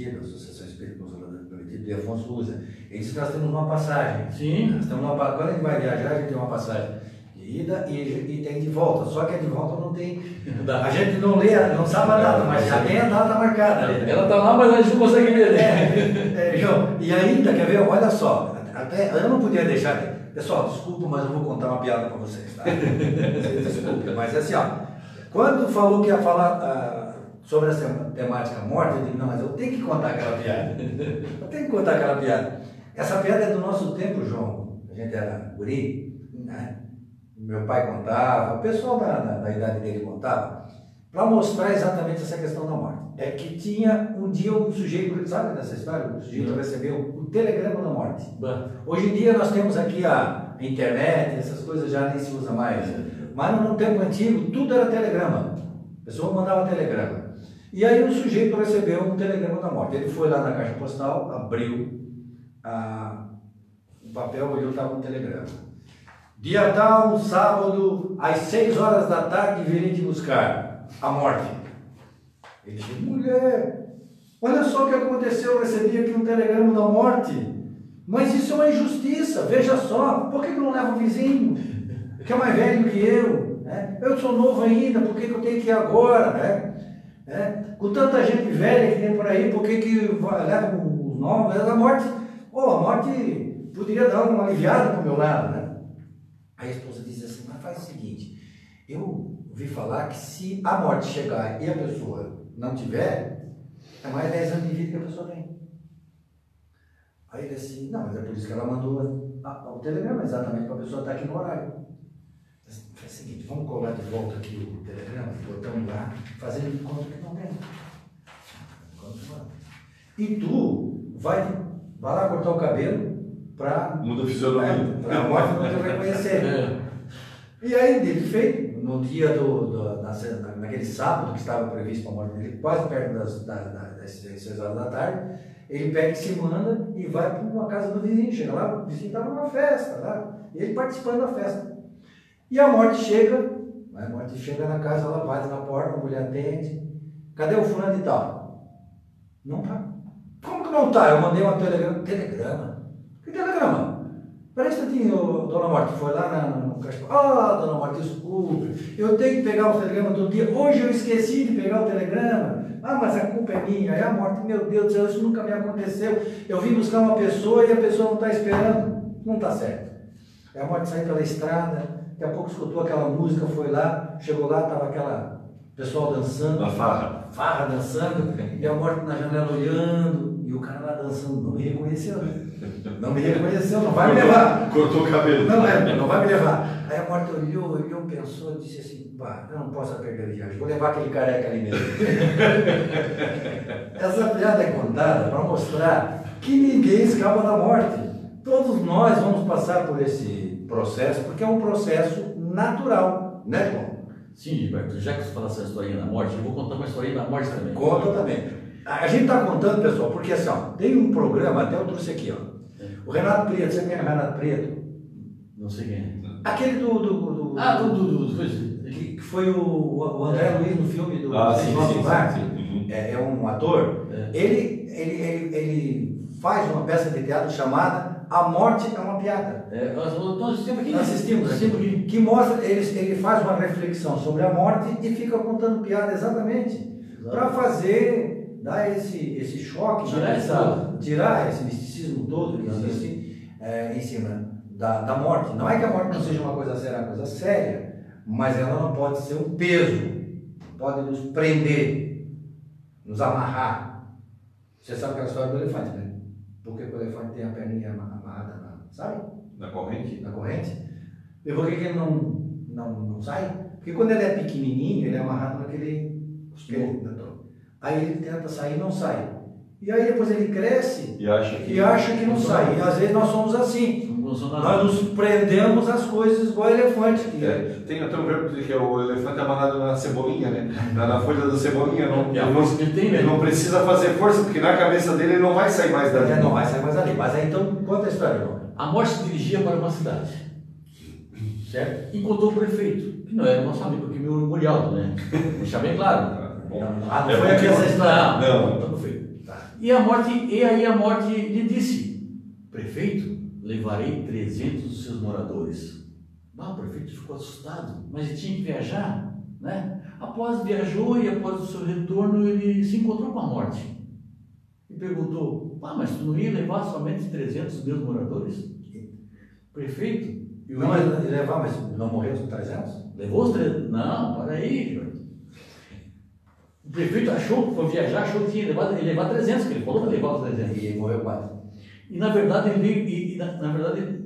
Prometido, da Associação Espírita Consulado Prometido, de Afonso usa disse que nós temos uma passagem. Sim. Nós temos uma, quando a gente vai viajar, a gente tem uma passagem de ida e, e tem de volta. Só que a de volta não tem. A gente não lê, não sabe a data, mas já tem a data marcada. Ela está lá, mas a gente não consegue ver. Né? É, é, João, e ainda, quer ver? Olha só, até, eu não podia deixar. Pessoal, desculpa, mas eu vou contar uma piada para vocês, tá? [laughs] Desculpa, mas assim, ó. Quando falou que ia falar. Uh, sobre essa temática morte, eu digo, não, mas eu tenho que contar aquela piada. Eu tenho que contar aquela piada. Essa piada é do nosso tempo, João. A gente era guri, né? meu pai contava, o pessoal da, da, da idade dele contava, para mostrar exatamente essa questão da morte. É que tinha um dia um sujeito, sabe dessa história? O sujeito Não. recebeu o telegrama da morte. Bah, Hoje em dia nós temos aqui a internet, essas coisas já nem se usa mais. Mas no tempo antigo tudo era telegrama. A pessoa mandava telegrama. E aí o sujeito recebeu um telegrama da morte. Ele foi lá na caixa postal, abriu o papel, olhou, estava um telegrama. Dia tal, sábado, às seis horas da tarde, virem te buscar a morte. Ele disse, mulher, olha só o que aconteceu, eu recebi aqui um telegrama da morte. Mas isso é uma injustiça, veja só, por que, que não leva o vizinho, que é mais velho que eu? né? Eu sou novo ainda, por que, que eu tenho que ir agora? Né? né? Com tanta gente velha que tem por aí, por que, que leva os novos? A morte, oh, a morte poderia dar uma aliviada para o meu lado. Né? Aí a esposa diz assim, mas faz o seguinte, eu ouvi falar que se a morte chegar e a pessoa não tiver, é mais 10 anos de vida que a pessoa tem. Aí ele assim, não, mas é por isso que ela mandou o telegrama, exatamente para a pessoa estar aqui no horário. Mas, É o seguinte, vamos colar de volta aqui o telegrama, botamos lá, fazendo de conta que não tem. E tu vai, vai lá cortar o cabelo para Muda a fisionomia. a morte não te reconhecer. [laughs] é, E aí, dele feito, no dia do, do na, na- naquele sábado que estava previsto para a morte dele, quase perto das, da, da, das 6 horas da tarde, ele pega e se manda e vai para uma casa do vizinho. Chega lá, o vizinho estava numa festa lá, e ele participando da festa. E a morte chega, a morte chega na casa, ela bate na porta, a mulher atende. Cadê o fulano de tal? Não tá. Não tá? Eu mandei uma telegrama. Telegrama? Que telegrama? Peraí instantinho, ô, dona Morte, foi lá na, no caixa. Ah, dona Morte, desculpe, eu tenho que pegar o telegrama todo dia. Hoje eu esqueci de pegar o telegrama. Ah, mas a culpa é minha. É a morte, meu Deus do céu, isso nunca me aconteceu. Eu vim buscar uma pessoa e a pessoa não está esperando. Não está certo. Aí a morte saiu pela estrada, daqui a pouco escutou aquela música, foi lá, chegou lá, estava aquela pessoal dançando Na farra. farra dançando, e a morte na janela olhando, e o cara lá dançando, não me reconheceu? Não me reconheceu, não vai me levar. Cortou o cabelo. Não é, não vai me levar. Aí a morte olhou, olhou, pensou, disse assim, pá, eu não posso perder a viagem, vou levar aquele careca ali mesmo. [laughs] Essa piada é contada para mostrar que ninguém escapa da morte. Todos nós vamos passar por esse processo, porque é um processo natural, né, João? Sim, Gilberto, já que você fala essa historinha da morte, eu vou contar uma historinha da morte também. Conta também. A gente está contando, pessoal, porque assim, ó, tem um programa, até eu trouxe aqui, ó. O Renato Preto, você conhece o Renato Preto? Não sei quem é. Aquele do. do, do- Ah, do, do, do, coisa. que, que foi o, o André Luiz no filme do Ah, sim, sim, Lar. sim, sim. Uhum. É, é um ator. É. Ele, ele, ele, ele faz uma peça de teatro chamada A Morte é uma Piada. É, nós, nós assistimos aqui. Nós assistimos. Que mostra, ele, ele faz uma reflexão sobre a morte e fica contando piada exatamente. Para fazer, dar esse, esse choque, Tirar na essa- tirar esse misticismo todo que existe é, em cima da, da morte. Não é que a morte não seja uma coisa séria, é uma coisa séria, mas ela não pode ser um peso, pode nos prender, nos amarrar. Você sabe aquela história do elefante, né? Por que que o elefante tem a perninha ama- amarrada, sabe? Na corrente? na corrente. E por que, ele não, não, não sai? Porque quando ele é pequenininho, ele é amarrado naquele. aquele- Aí ele tenta sair e não sai. E aí depois ele cresce E acha que. e acha que não sai. E às vezes nós somos assim. Não. Nós nos prendemos às coisas igual elefante. que É, tem até um verbo que é o elefante amarrado na cebolinha, né? Na, na folha da cebolinha. Não, E a força que ele tem, não, né? ele não precisa fazer força, porque na cabeça dele ele não vai sair mais dali. Ele não vai sair mais ali. Mas aí então, conta a história, irmão. A morte se dirigia para uma cidade. Certo? Encontrou o prefeito, que não era nosso amigo aqui, meu Murialdo, né? Deixar bem claro. Bom, Ah, não é foi aqui que- essa história. Não. Não, não foi. E a morte, e aí a morte lhe disse: Prefeito, levarei 300 dos seus moradores. Ah, o prefeito ficou assustado, mas ele tinha que viajar, né? Após viajou e após o seu retorno ele se encontrou com a morte. E perguntou: Ah, mas tu não ia levar somente 300 meus moradores? Prefeito, Não, ia- mas levar, mas não morreu os 300? Levou os 300? Não, para aí, Gilberto. O prefeito achou, foi viajar, achou que tinha levado, ele levar 300, que ele falou que ia levar os 300. E morreu quatro. E na verdade, ele, veio- e na, na verdade,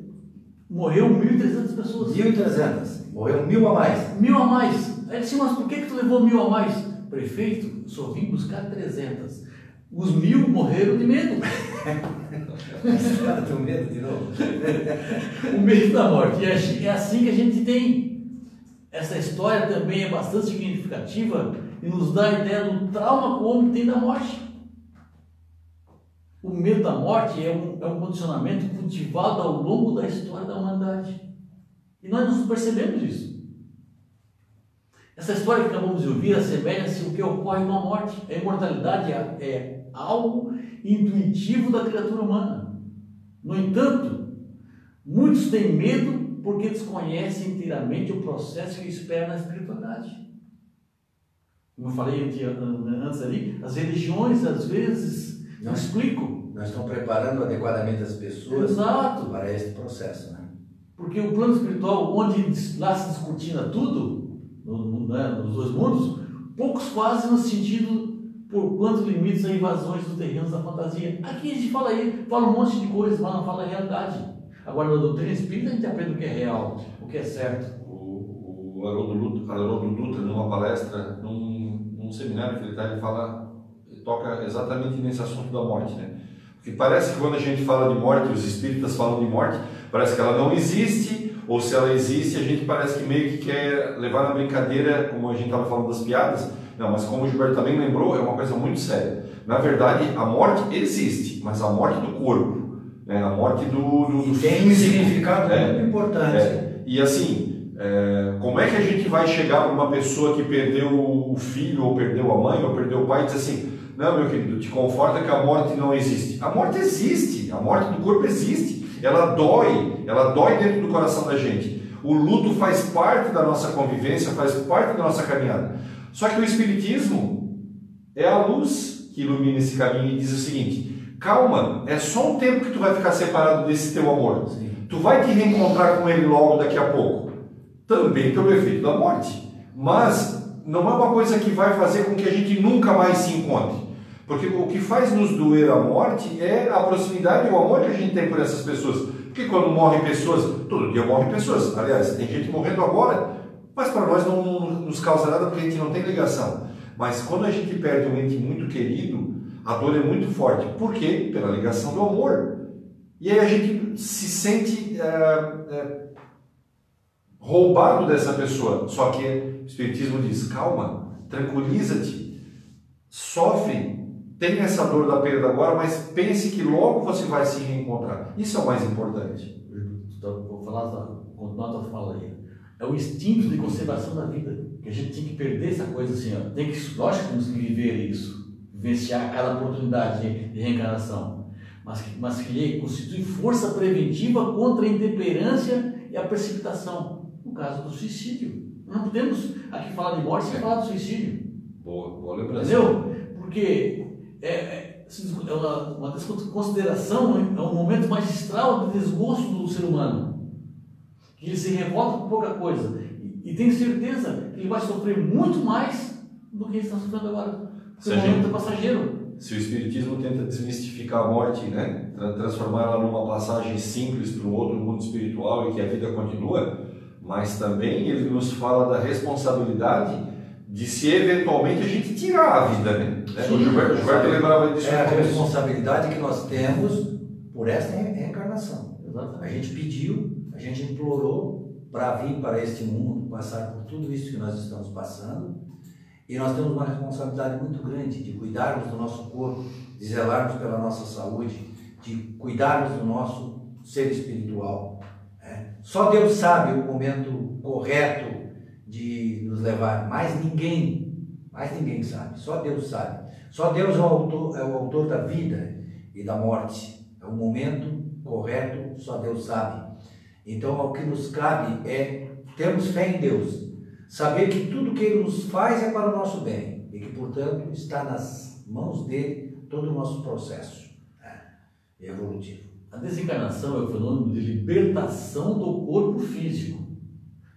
morreu 1.300 pessoas. 1.300. Morreu mil a mais. Mil a mais. Aí ele disse, mas por que, que tu levou mil a mais? Prefeito, só vim buscar 300. Os mil morreram de medo. [laughs] Com medo de novo? o medo da morte. E é, é assim que a gente tem. Essa história também é bastante significativa e nos dá a ideia do trauma que o homem tem da morte. O medo da morte é um, é um condicionamento cultivado ao longo da história da humanidade. E nós não percebemos isso. Essa história que acabamos de ouvir assemelha-se o que ocorre com a morte. A imortalidade é, é algo intuitivo da criatura humana. No entanto, muitos têm medo porque desconhecem inteiramente o processo que espera na espiritualidade. Como eu falei antes ali, as religiões às vezes não explicam. Nós estamos preparando adequadamente as pessoas Exato. para esse processo. Né? Porque o plano espiritual, onde lá se descortina tudo, né, nos dois mundos, poucos fazem no sentido por quantos limites a invasões dos terrenos da fantasia. Aqui a gente fala aí, fala um monte de coisas, mas não fala a realidade. Agora, na doutrina espírita, a gente aprende o que é real, o que é certo. O, o Haroldo, Dutra, numa palestra, num, num seminário que ele está, ele fala, ele toca exatamente nesse assunto da morte, né? Porque parece que quando a gente fala de morte, os espíritas falam de morte, parece que ela não existe, ou se ela existe, a gente parece que meio que quer levar na brincadeira, como a gente estava falando das piadas. Não, mas como o Gilberto também lembrou, é uma coisa muito séria. Na verdade, a morte existe, mas a morte do corpo, né? a morte do. do, do tem um significado é, muito importante. É. E assim, é, como é que a gente vai chegar para uma pessoa que perdeu o filho, ou perdeu a mãe, ou perdeu o pai, e dizer assim: não, meu querido, te conforta que a morte não existe. A morte existe, a morte do corpo existe ela dói, ela dói dentro do coração da gente. O luto faz parte da nossa convivência, faz parte da nossa caminhada. Só que o Espiritismo é a luz que ilumina esse caminho e diz o seguinte: calma, é só um tempo que tu vai ficar separado desse teu amor. Sim. Tu vai te reencontrar com ele logo daqui a pouco. Também pelo efeito da morte. Mas não é uma coisa que vai fazer com que a gente nunca mais se encontre. Porque o que faz nos doer a morte é a proximidade e o amor que a gente tem por essas pessoas. Porque quando morrem pessoas, todo dia morrem pessoas. Aliás, tem gente morrendo agora, mas para nós não, não nos causa nada porque a gente não tem ligação. Mas quando a gente perde um ente muito querido, a dor é muito forte. Por quê? Pela ligação do amor. E aí a gente se sente é, é, roubado dessa pessoa. Só que o Espiritismo diz: calma, tranquiliza-te, sofre, tem essa dor da perda agora, mas pense que logo você vai se reencontrar. Isso é o mais importante. Vou falar, continuar a tua fala aí. É o instinto de conservação da vida. Que a gente tem que perder essa coisa assim, ó. Tem que, lógico que temos que viver isso, vivenciar cada oportunidade de, reencarnação. Mas que, mas que constitui força preventiva contra a intemperância e a precipitação. No caso do suicídio. Não podemos aqui falar de morte sem falar do suicídio. Boa, boa lembrança. Entendeu? Porque é, é, é uma, uma desconsideração, é um momento magistral de desgosto do ser humano. Que ele se revolta por pouca coisa. E, e tem certeza que ele vai sofrer muito mais do que ele está sofrendo agora. Porque o momento é passageiro. Se o Espiritismo tenta desmistificar a morte, né? transformá-la numa passagem simples para um outro mundo espiritual e que a vida continua, mas também ele nos fala da responsabilidade de se eventualmente a gente tirar a vida, né? Sim, o Gilberto, Gilberto lembrava disso. É a responsabilidade que nós temos por esta reencarnação. A gente pediu, a gente implorou para vir para este mundo, passar por tudo isso que nós estamos passando, e nós temos uma responsabilidade muito grande de cuidarmos do nosso corpo, de zelarmos pela nossa saúde, de cuidarmos do nosso ser espiritual. Né? Só Deus sabe o momento correto de nos levar. Mais ninguém, mais ninguém sabe, só Deus sabe. Só Deus é o autor, é o autor da vida e da morte. É o momento correto, só Deus sabe. Então, o que nos cabe é termos fé em Deus, saber que tudo que Ele nos faz é para o nosso bem e que, portanto, está nas mãos dele todo o nosso processo né, evolutivo. A desencarnação é o fenômeno de libertação do corpo físico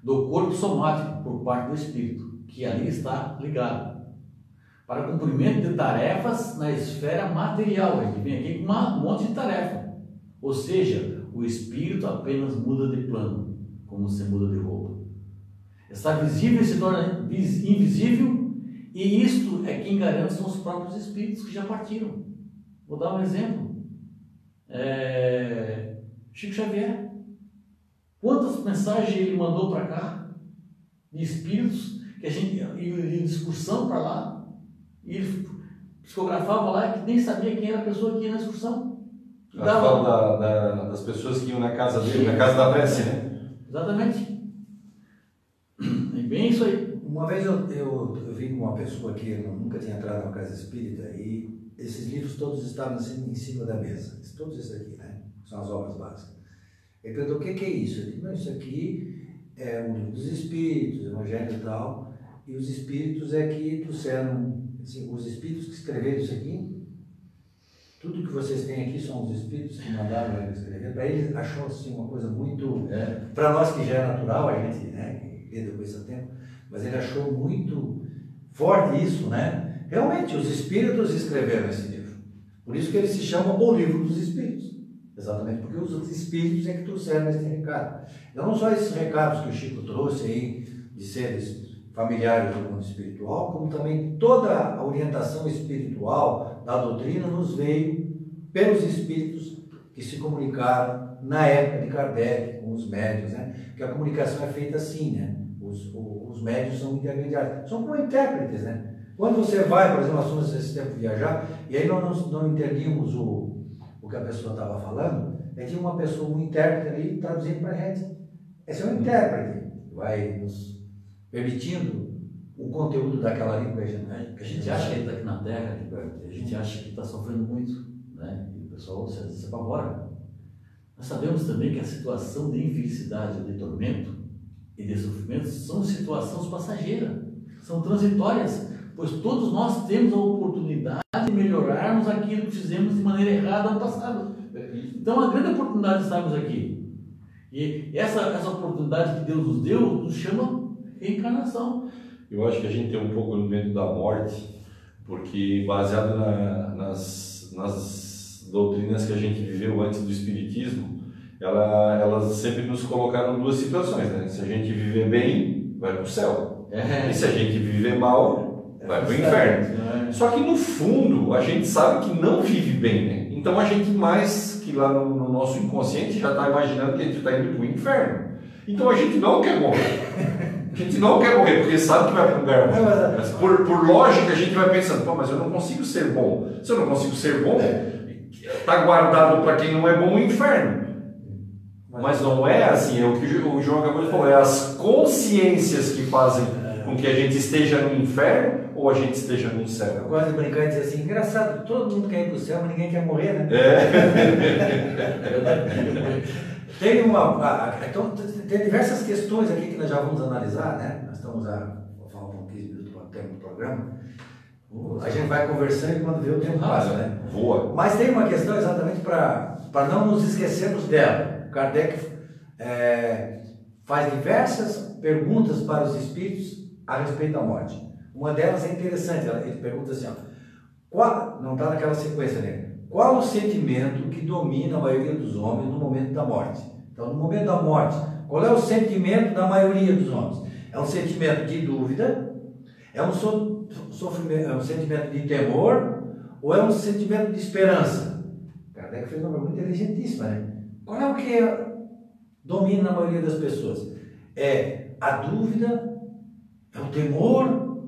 do corpo somático por parte do espírito, que ali está ligado. Para cumprimento de tarefas na esfera material. Ele vem aqui com um monte de tarefa. Ou seja, o espírito apenas muda de plano, como você muda de roupa. Está visível e se torna invisível, e isto é quem garante são os próprios espíritos que já partiram. Vou dar um exemplo. É... Chico Xavier. Quantas mensagens ele mandou para cá, de espíritos, que a gente, e, discussão para lá, e ele psicografava lá que nem sabia quem era a pessoa que ia na excursão. A dava... da, da, das pessoas que iam na casa dele, Sim. na casa da prece, né? Exatamente. É bem isso aí. Uma vez eu, eu, eu vi com uma pessoa que nunca tinha entrado na casa espírita e esses livros todos estavam assim, em cima da mesa. Todos esses aqui, né? São as obras básicas. Ele perguntou: o que, que é isso? Eu disse: não, isso aqui é um livro dos espíritos, evangelho e tal. E os espíritos é que trouxeram, assim, os espíritos que escreveram isso aqui, tudo que vocês têm aqui são os espíritos que mandaram ele escrever. Para ele achou assim uma coisa muito. É. Para nós que já é natural, a gente né, com isso há tempo, mas ele achou muito forte isso, né? Realmente, os espíritos escreveram esse livro. Por isso que ele se chama O Livro dos Espíritos. Exatamente porque os espíritos é que trouxeram esse recado. Então, não só esses recados que o Chico trouxe aí, de seres familiares do mundo espiritual, como também toda a orientação espiritual da doutrina nos veio pelos espíritos que se comunicaram na época de Kardec com os médios, né? Porque a comunicação é feita assim, né? Os, os médios são intermediários, são como intérpretes, né? Quando você vai, por exemplo, fomos esse tempo viajar, e aí nós não, não entendíamos o, o que a pessoa estava falando, é tinha uma pessoa, um intérprete ali traduzindo para a gente. Esse é um intérprete, vai nos permitindo o conteúdo daquela língua. Né? A gente acha que está aqui na Terra, a gente acha que está sofrendo muito, né? e o pessoal se, se apavora. Nós sabemos também que a situação de infelicidade, de tormento e de sofrimento são situações passageiras, são transitórias, pois todos nós temos a oportunidade de melhorarmos aquilo que fizemos de maneira errada no passado. Então, a grande oportunidade de estarmos aqui. E essa, essa oportunidade que Deus nos deu nos chama reencarnação. Eu acho que a gente tem um pouco no medo da morte, porque baseado na, nas, nas doutrinas que a gente viveu antes do Espiritismo, ela, elas sempre nos colocaram duas situações, né? Se a gente viver bem, vai para o céu. É. E se a gente viver mal, vai para o inferno. É. Só que no fundo, a gente sabe que não vive bem, né? Então a gente mais que lá no, no nosso inconsciente já está imaginando que a gente está indo para o inferno. Então a gente não quer morrer. [laughs] A gente não quer morrer, porque sabe que vai para um lugar bom. É. Mas por, por lógica, a gente vai pensando, pô, mas eu não consigo ser bom. Se eu não consigo ser bom, está guardado para quem não é bom o inferno. Mas não é assim, é o que o João acabou de falar, é as consciências que fazem com que a gente esteja no inferno ou a gente esteja no céu. Eu gosto de brincar e dizer assim, engraçado, todo mundo quer ir para o céu, mas ninguém quer morrer, né? É. [laughs] [laughs] Tem uma. Então, tem diversas questões aqui que nós já vamos analisar, né? Nós estamos a. Vou falar um 15 minutos para o tempo do programa. A gente vai conversando e quando vê o tempo passa, né? Voa. Mas tem uma questão exatamente para não nos esquecermos dela. Kardec é, faz diversas perguntas para os espíritos a respeito da morte. Uma delas é interessante, ele pergunta assim, ó, qual, não está naquela sequência, né? Qual o sentimento que domina a maioria dos homens no momento da morte? Então, no momento da morte, qual é o sentimento da maioria dos homens? É um sentimento de dúvida? É um, so, sofrimento, é um sentimento de temor? Ou é um sentimento de esperança? Kardec fez uma pergunta inteligentíssima, né? Qual é o que domina a maioria das pessoas? É a dúvida? É o temor?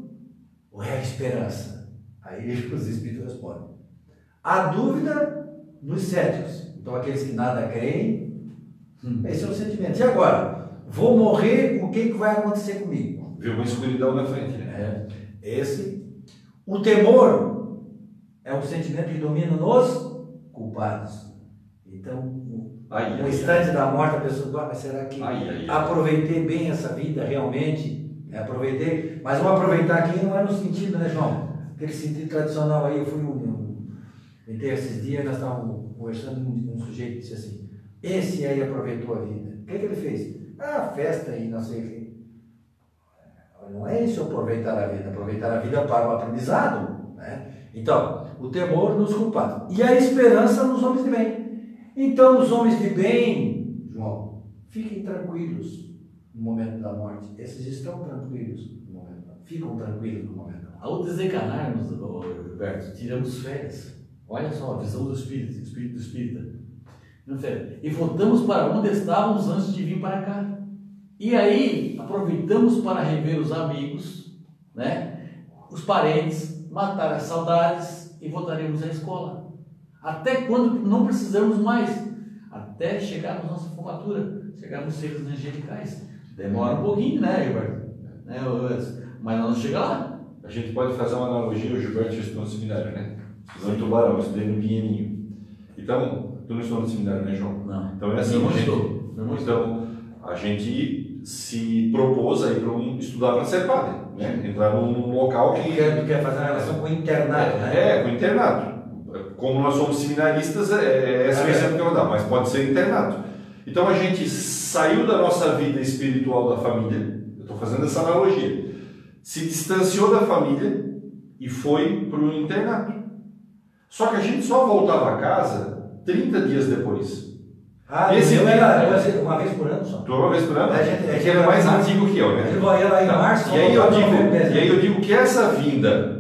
Ou é a esperança? Aí os espíritos respondem. A dúvida nos céticos. Então, aqueles que nada creem, hum. esse é o sentimento. E agora? Vou morrer, o que, que vai acontecer comigo? Viu uma escuridão na frente, né? É. Esse. O temor é um sentimento que domina nos culpados. Então, no instante da morte, a pessoa fala, mas será que ai, ai, aproveitei bem essa vida realmente? É, aproveitei, mas vou aproveitar aqui não é no sentido, né, João? Aquele sentido tradicional aí, eu fui então, esses dias nós estávamos conversando com um sujeito que disse assim, esse aí aproveitou a vida. O que, que ele fez? Ah, festa aí, não sei o quê. Não é isso aproveitar a vida, aproveitar a vida para o aprendizado. Né? Então, o temor nos culpados. E a esperança nos homens de bem. Então, os homens de bem, João, fiquem tranquilos. no momento da morte, esses estão tranquilos no momento da ficam tranquilos no momento da morte. Ao desencarnarmos, ô, Gilberto, tiramos férias. Olha só, a visão do Espírito, Espírito do Espírita. E voltamos para onde estávamos antes de vir para cá. E aí aproveitamos para rever os amigos, né? os parentes, matar as saudades e voltaremos à escola. Até quando não precisamos mais, até chegarmos à nossa formatura, chegarmos seres angelicais. Demora um pouquinho, né, Gilberto? Né, mas nós chega lá. A gente pode fazer uma analogia, o Gilberto estudou no seminário, né? Em Tubarão, eu estudei no Pinheirinho. Então, tu não estudou no seminário, né, João? Não. Então é assim, não a gente, estou. Não então, a gente se propôs aí para um, estudar para ser padre, né? Entrar num local que... Tu quer, tu quer fazer uma relação com o internato, né? É, com o internato. Como nós somos seminaristas, é, é esse é o exemplo que eu vou dar, mas pode ser internato. Então a gente saiu da nossa vida espiritual da família, eu estou fazendo essa analogia, se distanciou da família e foi para o internato. Só que a gente só voltava a casa 30 dias depois. Ah, esse eu era uma vez por ano só. Tu uma vez por ano? A gente, é é mais antigo que eu, né? Vai lá em tá. março. E aí, eu digo, e aí eu digo que essa vinda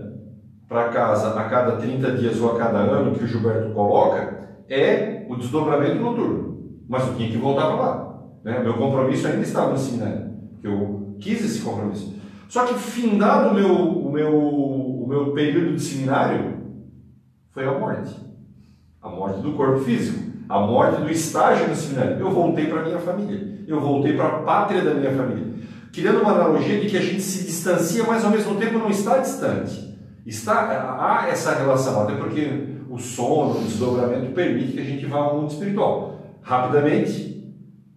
para casa a cada 30 dias ou a cada ano que o Gilberto coloca é o desdobramento noturno. Mas eu tinha que voltar para lá. Né? Meu compromisso ainda estava no seminário, que eu quis esse compromisso. Só que findado o meu, o meu, o meu período de seminário, foi a morte. A morte do corpo físico. A morte do estágio no seminário. Eu voltei para minha família. Eu voltei para a pátria da minha família. Criando uma analogia de que a gente se distancia, mas ao mesmo tempo não está distante. Está, há essa relação, até porque o sono, o desdobramento permite que a gente vá ao mundo espiritual rapidamente,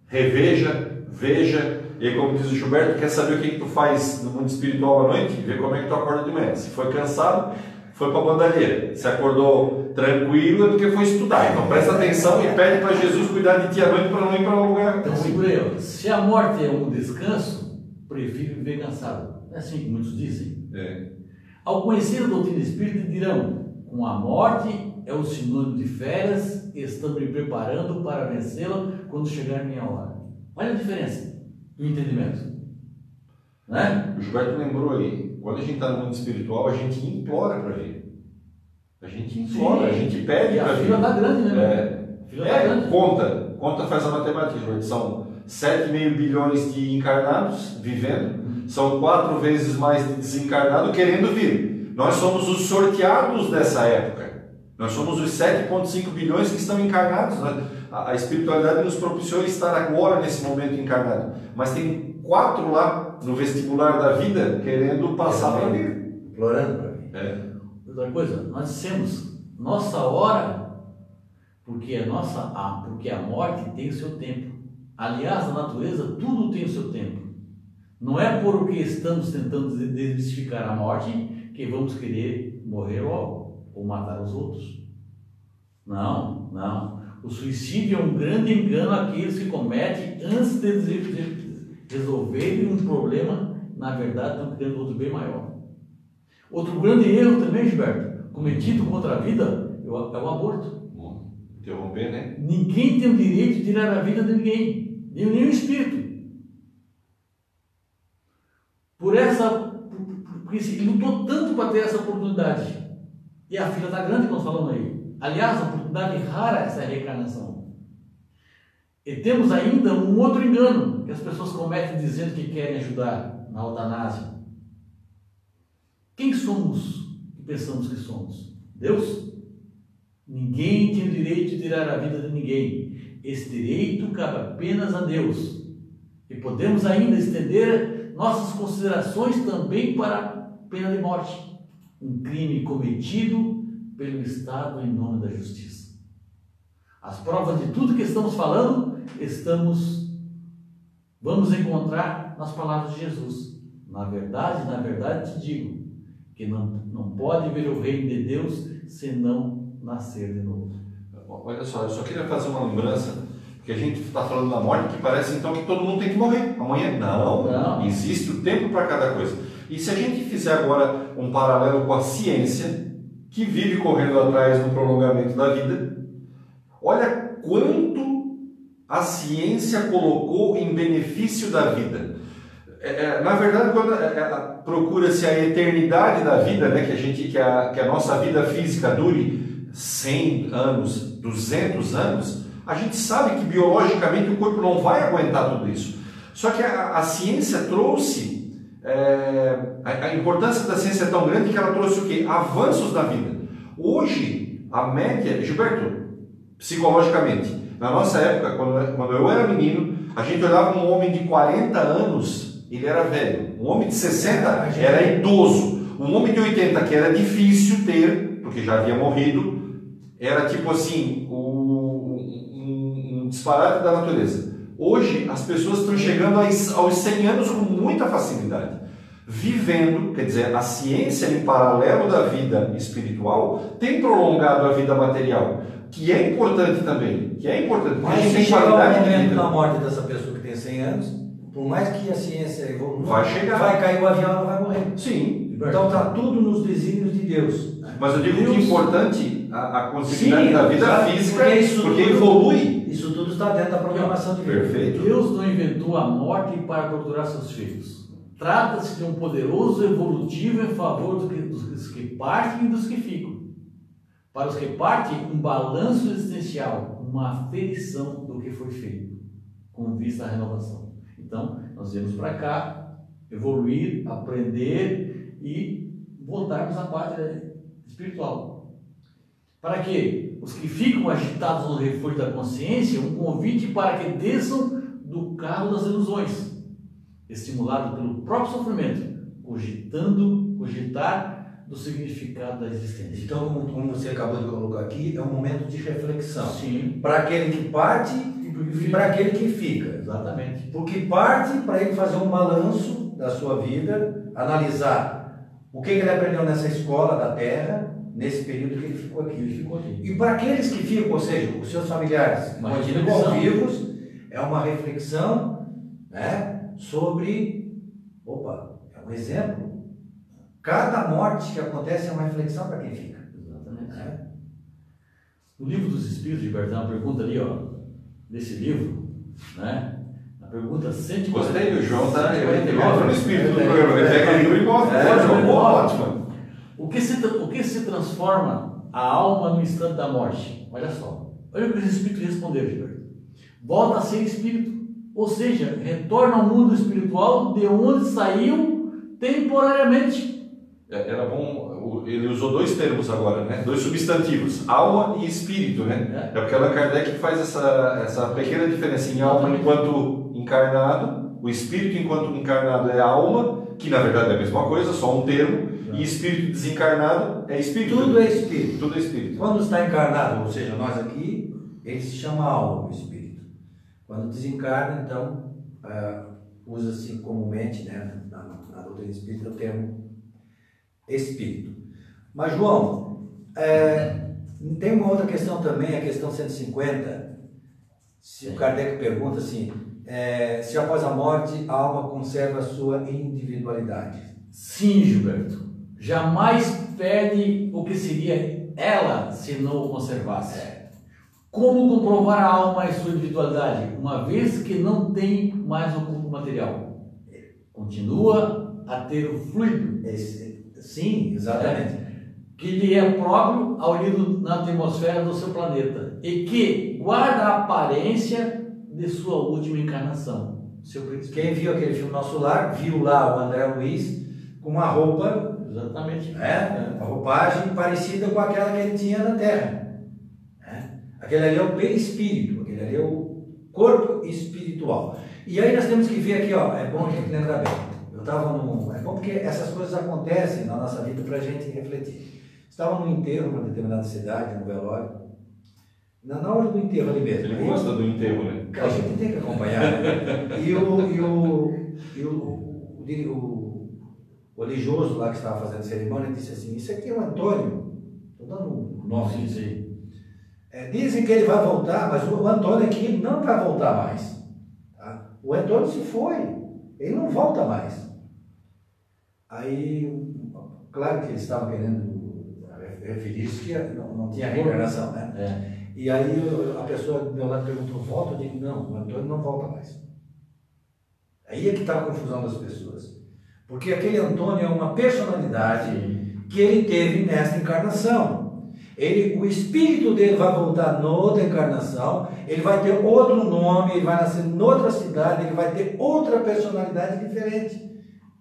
reveja, veja, e aí, como diz o Gilberto, quer saber o que, que tu faz no mundo espiritual à noite? Vê como é que tu acorda de manhã. Se foi cansado, foi para a bandalheira. Se acordou tranquilo, é porque foi estudar. Então presta atenção e pede para Jesus cuidar de ti à noite para não ir para um lugar. Então, segura Se a morte é um descanso, prefiro viver cansado. É assim que muitos dizem. É. Ao conhecer a doutrina espírita, dirão: com a morte é o sinônimo de férias, estamos me preparando para vencê-la quando chegar a minha hora. Olha a diferença do entendimento. Né? O Gilberto lembrou aí, quando a gente está no mundo espiritual, a gente implora para vir. A gente implora, Sim. a gente pede para vir. A fila está grande, né? É, é tá grande. conta, conta faz a matemática. São 7,5 bilhões de encarnados vivendo, são quatro vezes mais de desencarnados querendo vir. Nós somos os sorteados dessa época. Nós somos os 7,5 bilhões que estão encarnados. Né? A espiritualidade nos propiciou estar agora nesse momento encarnado. Mas tem quatro lá no vestibular da vida querendo passar para vir. Implorando para vir. É. Outra coisa, nós dissemos, nossa hora, porque a, nossa, a, porque a morte tem o seu tempo. Aliás, na natureza, tudo tem o seu tempo. Não é porque estamos tentando desmistificar a morte que vamos querer morrer logo ou matar os outros. Não, não. O suicídio é um grande engano àqueles que cometem antes de resolverem um problema, na verdade estão criando outro bem maior. Outro grande erro também, Gilberto, cometido contra a vida é o, é o aborto. Interromper, né? Ninguém tem o direito de tirar a vida de ninguém, nem nenhum espírito. Por essa, porque ele lutou tanto para ter essa oportunidade. E a fila está grande, nós falamos aí. Aliás, a oportunidade rara essa reencarnação. E temos ainda um outro engano que as pessoas cometem dizendo que querem ajudar na eutanásia. Quem somos que pensamos que somos? Deus? Ninguém tem o direito de tirar a vida de ninguém. Esse direito cabe apenas a Deus. E podemos ainda estender nossas considerações também para a pena de morte um crime cometido pelo Estado em nome da justiça. As provas de tudo que estamos falando, estamos vamos encontrar nas palavras de Jesus. Na verdade, na verdade te digo que não, não pode ver o reino de Deus se não nascer de novo. Olha só, eu só queria fazer uma lembrança que a gente está falando da morte que parece então que todo mundo tem que morrer amanhã. Não, não. existe o tempo para cada coisa. E se a gente fizer agora um paralelo com a ciência, que vive correndo atrás do prolongamento da vida, olha quanto a ciência colocou em benefício da vida. É, é, na verdade, quando é, é, procura-se a eternidade da vida, né, que, a gente, que, a, que a nossa vida física dure 100 anos, 200 anos, a gente sabe que biologicamente o corpo não vai aguentar tudo isso. Só que a, a ciência trouxe, é, a, a, importância da ciência é tão grande que ela trouxe o quê? Avanços na vida. Hoje, a média, Gilberto, psicologicamente, na nossa época, quando, quando eu era menino, a gente olhava um homem de 40 anos, ele era velho. Um homem de 60 era idoso. Um homem de 80, que era difícil ter, porque já havia morrido, era tipo assim, o, um, um disparate da natureza. Hoje, as pessoas estão chegando aos 100 anos com muita facilidade. Vivendo, quer dizer, a ciência em paralelo da vida espiritual tem prolongado a vida material que é importante também, que é importante, Mas a gente tem qualidade o momento da morte dessa pessoa que tem 100 anos, por mais que a ciência evolua, vai chegar. Vai cair o avião, ela vai morrer. Sim. Então está tudo nos desígnios de Deus. Mas eu digo Deus... que é importante a, a continuidade Sim, da vida física, porque, isso porque tudo, evolui. Isso tudo está dentro da programação de Deus. Perfeito. Deus não inventou a morte para torturar seus filhos. Trata-se de um poderoso evolutivo em favor dos que partem e dos que ficam. Para os que partem, um balanço existencial, uma aferição do que foi feito, com vista à renovação. Então, nós viemos para cá, evoluir, aprender e voltarmos à pátria espiritual. Para que os que ficam agitados no refúgio da consciência, um convite para que desçam do carro das ilusões, estimulado pelo próprio sofrimento, cogitando, cogitar do significado da existência. Então, como você acabou de colocar aqui, é um momento de reflexão. Sim. Para aquele que parte e para aquele que fica. Exatamente. Porque parte para ele fazer um balanço da sua vida, analisar o que ele aprendeu nessa escola da Terra, nesse período que ele ficou aqui. Ele ficou aqui. E para aqueles que ficam, ou seja, os seus familiares continuam vivos, é uma reflexão né, sobre. Opa, é um exemplo Cada morte que acontece é uma reflexão para quem fica. Exatamente. É? No livro dos Espíritos de Bertrand, pergunta ali, ó, desse livro, né? A pergunta 149. Gostei, o João tá no espírito do programa. Ele pega livro e mostra. É, ótimo. O que, se, o que se transforma a alma no instante da morte? Olha só. Olha o que os Espíritos responderam, Gilberto. Volta a ser espírito. Ou seja, retorna ao mundo espiritual de onde saiu temporariamente. É, era bom, ele usou dois termos agora, né? dois substantivos, alma e espírito, né? É, é porque Allan Kardec faz essa, essa pequena diferença em alma enquanto encarnado, o espírito enquanto encarnado é alma, que na verdade é a mesma coisa, só um termo, e espírito desencarnado é espírito. Tudo é espírito. Tudo é espírito. Quando está encarnado, ou seja, nós aqui, ele se chama alma, o espírito. Quando desencarna, então, uh, usa-se comumente, né, na, na doutrina espírita, o termo espírito. Mas, João, é, tem uma outra questão também, a questão 150. Se o Kardec pergunta assim: é, se após a morte a alma conserva a sua individualidade? Sim, Gilberto. Jamais perde o que seria ela se não o conservasse. É. Como comprovar a alma e sua individualidade, uma vez que não tem mais o corpo material? Continua a ter o fluido. Esse, Sim, exatamente. É, que lhe é próprio ao lido na atmosfera do seu planeta e que guarda a aparência de sua última encarnação. Seu Quem viu aquele filme Nosso Lar, viu lá o André Luiz com uma roupa. Exatamente. Né, uma roupagem parecida com aquela que ele tinha na Terra. Né? Aquele ali é o perispírito, aquele ali é o corpo espiritual. E aí nós temos que ver aqui, ó, é bom a gente lembrar bem estava num. É bom porque essas coisas acontecem na nossa vida para a gente refletir. Estava num enterro numa determinada cidade, no velório. Na, na hora do enterro ali mesmo. Ele gosta do enterro, né? A gente tem que acompanhar. Né? E o, e o, e o, o, o, o religioso lá que estava fazendo a cerimônia disse assim: Isso aqui é o Antônio. Estou dando um nome. Sim, sim. É, dizem que ele vai voltar, mas o Antônio aqui não vai voltar mais. Tá? O Antônio se foi. Ele não volta mais. Aí, claro que eles estavam querendo referir-se que não, não tinha reencarnação, né? É. E aí a pessoa do meu lado perguntou, volta? Eu digo, não, o Antônio não volta mais. Aí é que está a confusão das pessoas. Porque aquele Antônio é uma personalidade que ele teve nesta encarnação. Ele, o espírito dele vai voltar noutra encarnação, ele vai ter outro nome, ele vai nascer noutra cidade, ele vai ter outra personalidade diferente.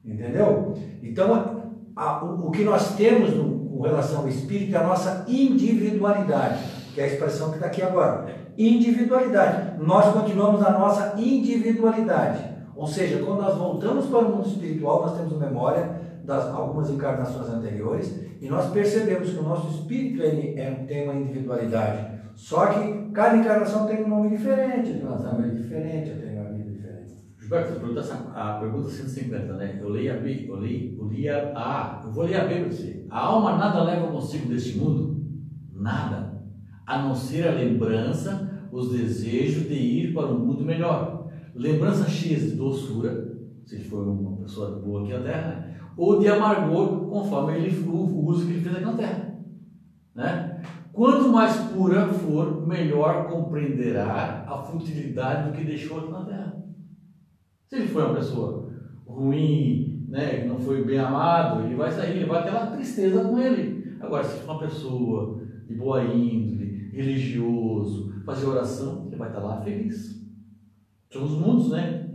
Entendeu? Então, a- o, o que nós temos no- com relação ao espírito é a nossa individualidade, que é a expressão que está aqui agora. Individualidade. Nós continuamos na nossa individualidade. Ou seja, quando nós voltamos para o mundo espiritual, nós temos memória das algumas encarnações anteriores e nós percebemos que o nosso espírito ele é, tem uma individualidade. Só que cada encarnação tem um nome diferente, uma família diferente, tem uma vida diferente. Gilberto, pergunta a pergunta 150, né? Eu leio a B, eu leio, eu li a A, eu vou ler a B para você. A alma nada leva consigo deste mundo? Nada. A não ser a lembrança, os desejos de ir para um mundo melhor. Lembrança cheia de doçura, se ele for uma pessoa boa aqui na Terra, né? ou de amargor, conforme ele, o uso que ele fez aqui na Terra. Né? Quanto mais pura for, melhor compreenderá a futilidade do que deixou aqui na Terra. Se ele foi uma pessoa ruim, né, que não foi bem amado, ele vai sair, ele vai ter uma tristeza com ele. Agora, se for uma pessoa de boa índole, religioso, fazer oração, ele vai estar lá feliz. São os mundos, né?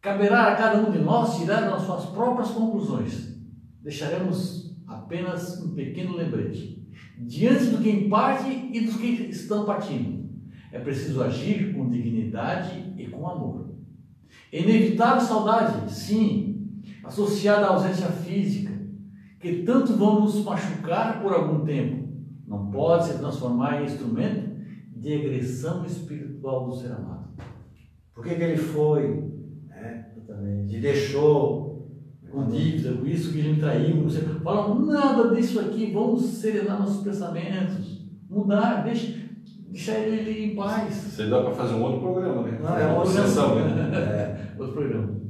Caberá a cada um de nós tirar as suas próprias conclusões. Deixaremos apenas um pequeno lembrete. Diante do que parte e dos que estão partindo. É preciso agir com dignidade e com amor. É inevitável saudade, sim, associada à ausência física, que tanto vão nos machucar por algum tempo. Não pode se transformar em instrumento de agressão espiritual do ser amado. Por que, que ele foi? né? Exatamente. Ele deixou. Com dívida, com isso que ele me traiu, não. Fala, nada disso aqui, vamos serenar nossos pensamentos, mudar, deixa, deixar ele, em paz. Isso aí dá para fazer um outro programa, né? Não, é uma outra sessão, né? [laughs] É. Outro programa.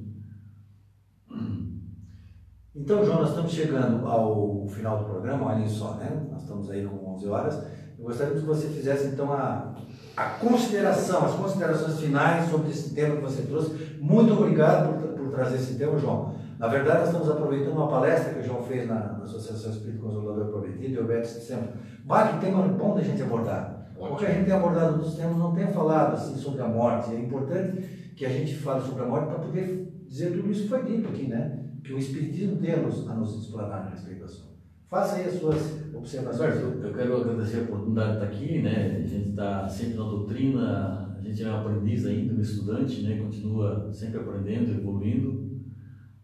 Então, João, nós estamos chegando ao final do programa, olhem só, né? Nós estamos aí com 11 horas. Eu gostaria que você fizesse, então, a, a consideração, as considerações finais sobre esse tema que você trouxe. Muito obrigado por, por trazer esse tema, João. Na verdade, nós estamos aproveitando uma palestra que o João fez na, na Associação Espírito Consolador Prometido, e o Beto dissemos, bah, que tema bom da gente abordar. Porque a gente tem abordado nos temas, não tem falado assim sobre a morte. É importante que a gente fale sobre a morte para poder dizer tudo isso que foi dito aqui, né? Que o Espiritismo tem a nos, explanar a respeito do. Faça aí as suas observações. Eu quero agradecer a oportunidade de estar aqui, né? A gente está sempre na doutrina, a gente é um aprendiz ainda, um estudante, né? Continua sempre aprendendo, evoluindo.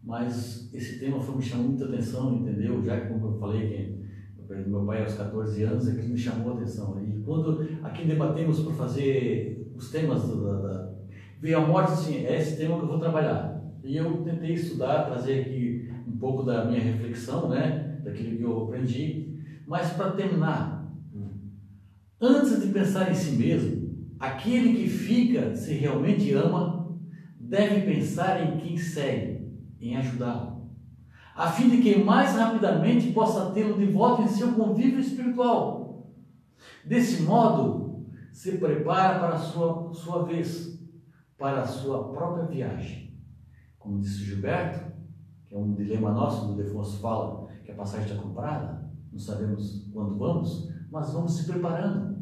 Mas esse tema foi me chamando muita atenção, entendeu? Já que, como eu falei, que eu perdi meu pai aos 14 anos, é que me chamou a atenção. Quando aqui debatemos para fazer os temas da, da veio a morte, assim, é esse tema que eu vou trabalhar. E eu tentei estudar, trazer aqui um pouco da minha reflexão, né? Daquilo que eu aprendi. Mas para terminar, antes de pensar em si mesmo, aquele que fica, se realmente ama, deve pensar em quem segue, em ajudá-lo, a fim de que mais rapidamente possa tê-lo de volta em seu convívio espiritual. Desse modo, se prepara para a sua, sua vez, para a sua própria viagem. Como disse Gilberto, que é um dilema nosso, o Defonso fala que a passagem está comprada, não sabemos quando vamos, mas vamos se preparando,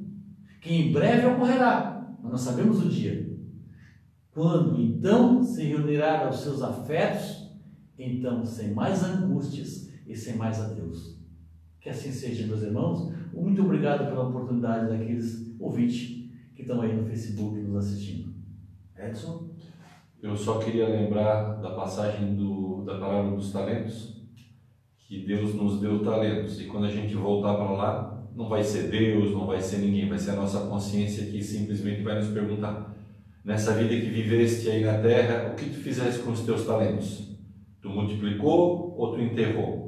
que em breve ocorrerá, mas não sabemos o dia. Quando então se reunirá aos seus afetos, então sem mais angústias e sem mais adeus. Que assim seja, meus irmãos. Muito obrigado pela oportunidade daqueles ouvintes que estão aí no Facebook nos assistindo. Edson? Eu só queria lembrar da passagem do, da parábola dos talentos, que Deus nos deu talentos, e quando a gente voltar para lá, não vai ser Deus, não vai ser ninguém, vai ser a nossa consciência que simplesmente vai nos perguntar: nessa vida que viveste aí na terra, o que tu fizeste com os teus talentos? Tu multiplicou ou tu enterrou?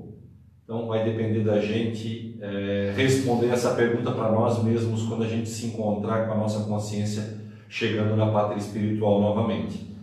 Então vai depender da gente é, responder essa pergunta para nós mesmos quando a gente se encontrar com a nossa consciência chegando na pátria espiritual novamente.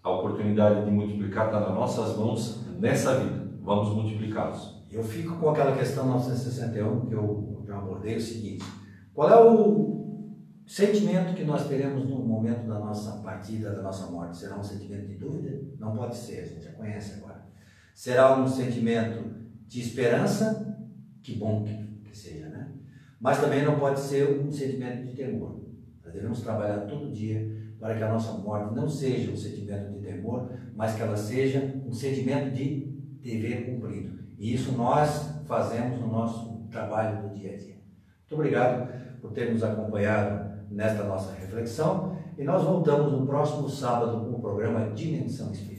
A oportunidade de multiplicar está nas nossas mãos nessa vida. Vamos multiplicá-los. Eu fico com aquela questão 961 que eu já abordei, o seguinte: qual é o sentimento que nós teremos no momento da nossa partida, da nossa morte? Será um sentimento de dúvida? Não pode ser, a gente já conhece agora. Será um sentimento de esperança? Que bom que, seja, né? Mas também não pode ser um sentimento de temor. Nós devemos trabalhar todo dia para que a nossa morte não seja um sentimento de temor, mas que ela seja um sentimento de dever cumprido. E isso nós fazemos no nosso trabalho do dia a dia. Muito obrigado por ter nos acompanhado nesta nossa reflexão e nós voltamos no próximo sábado com o programa Dimensão Espírita.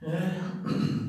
Yeah. [clears throat]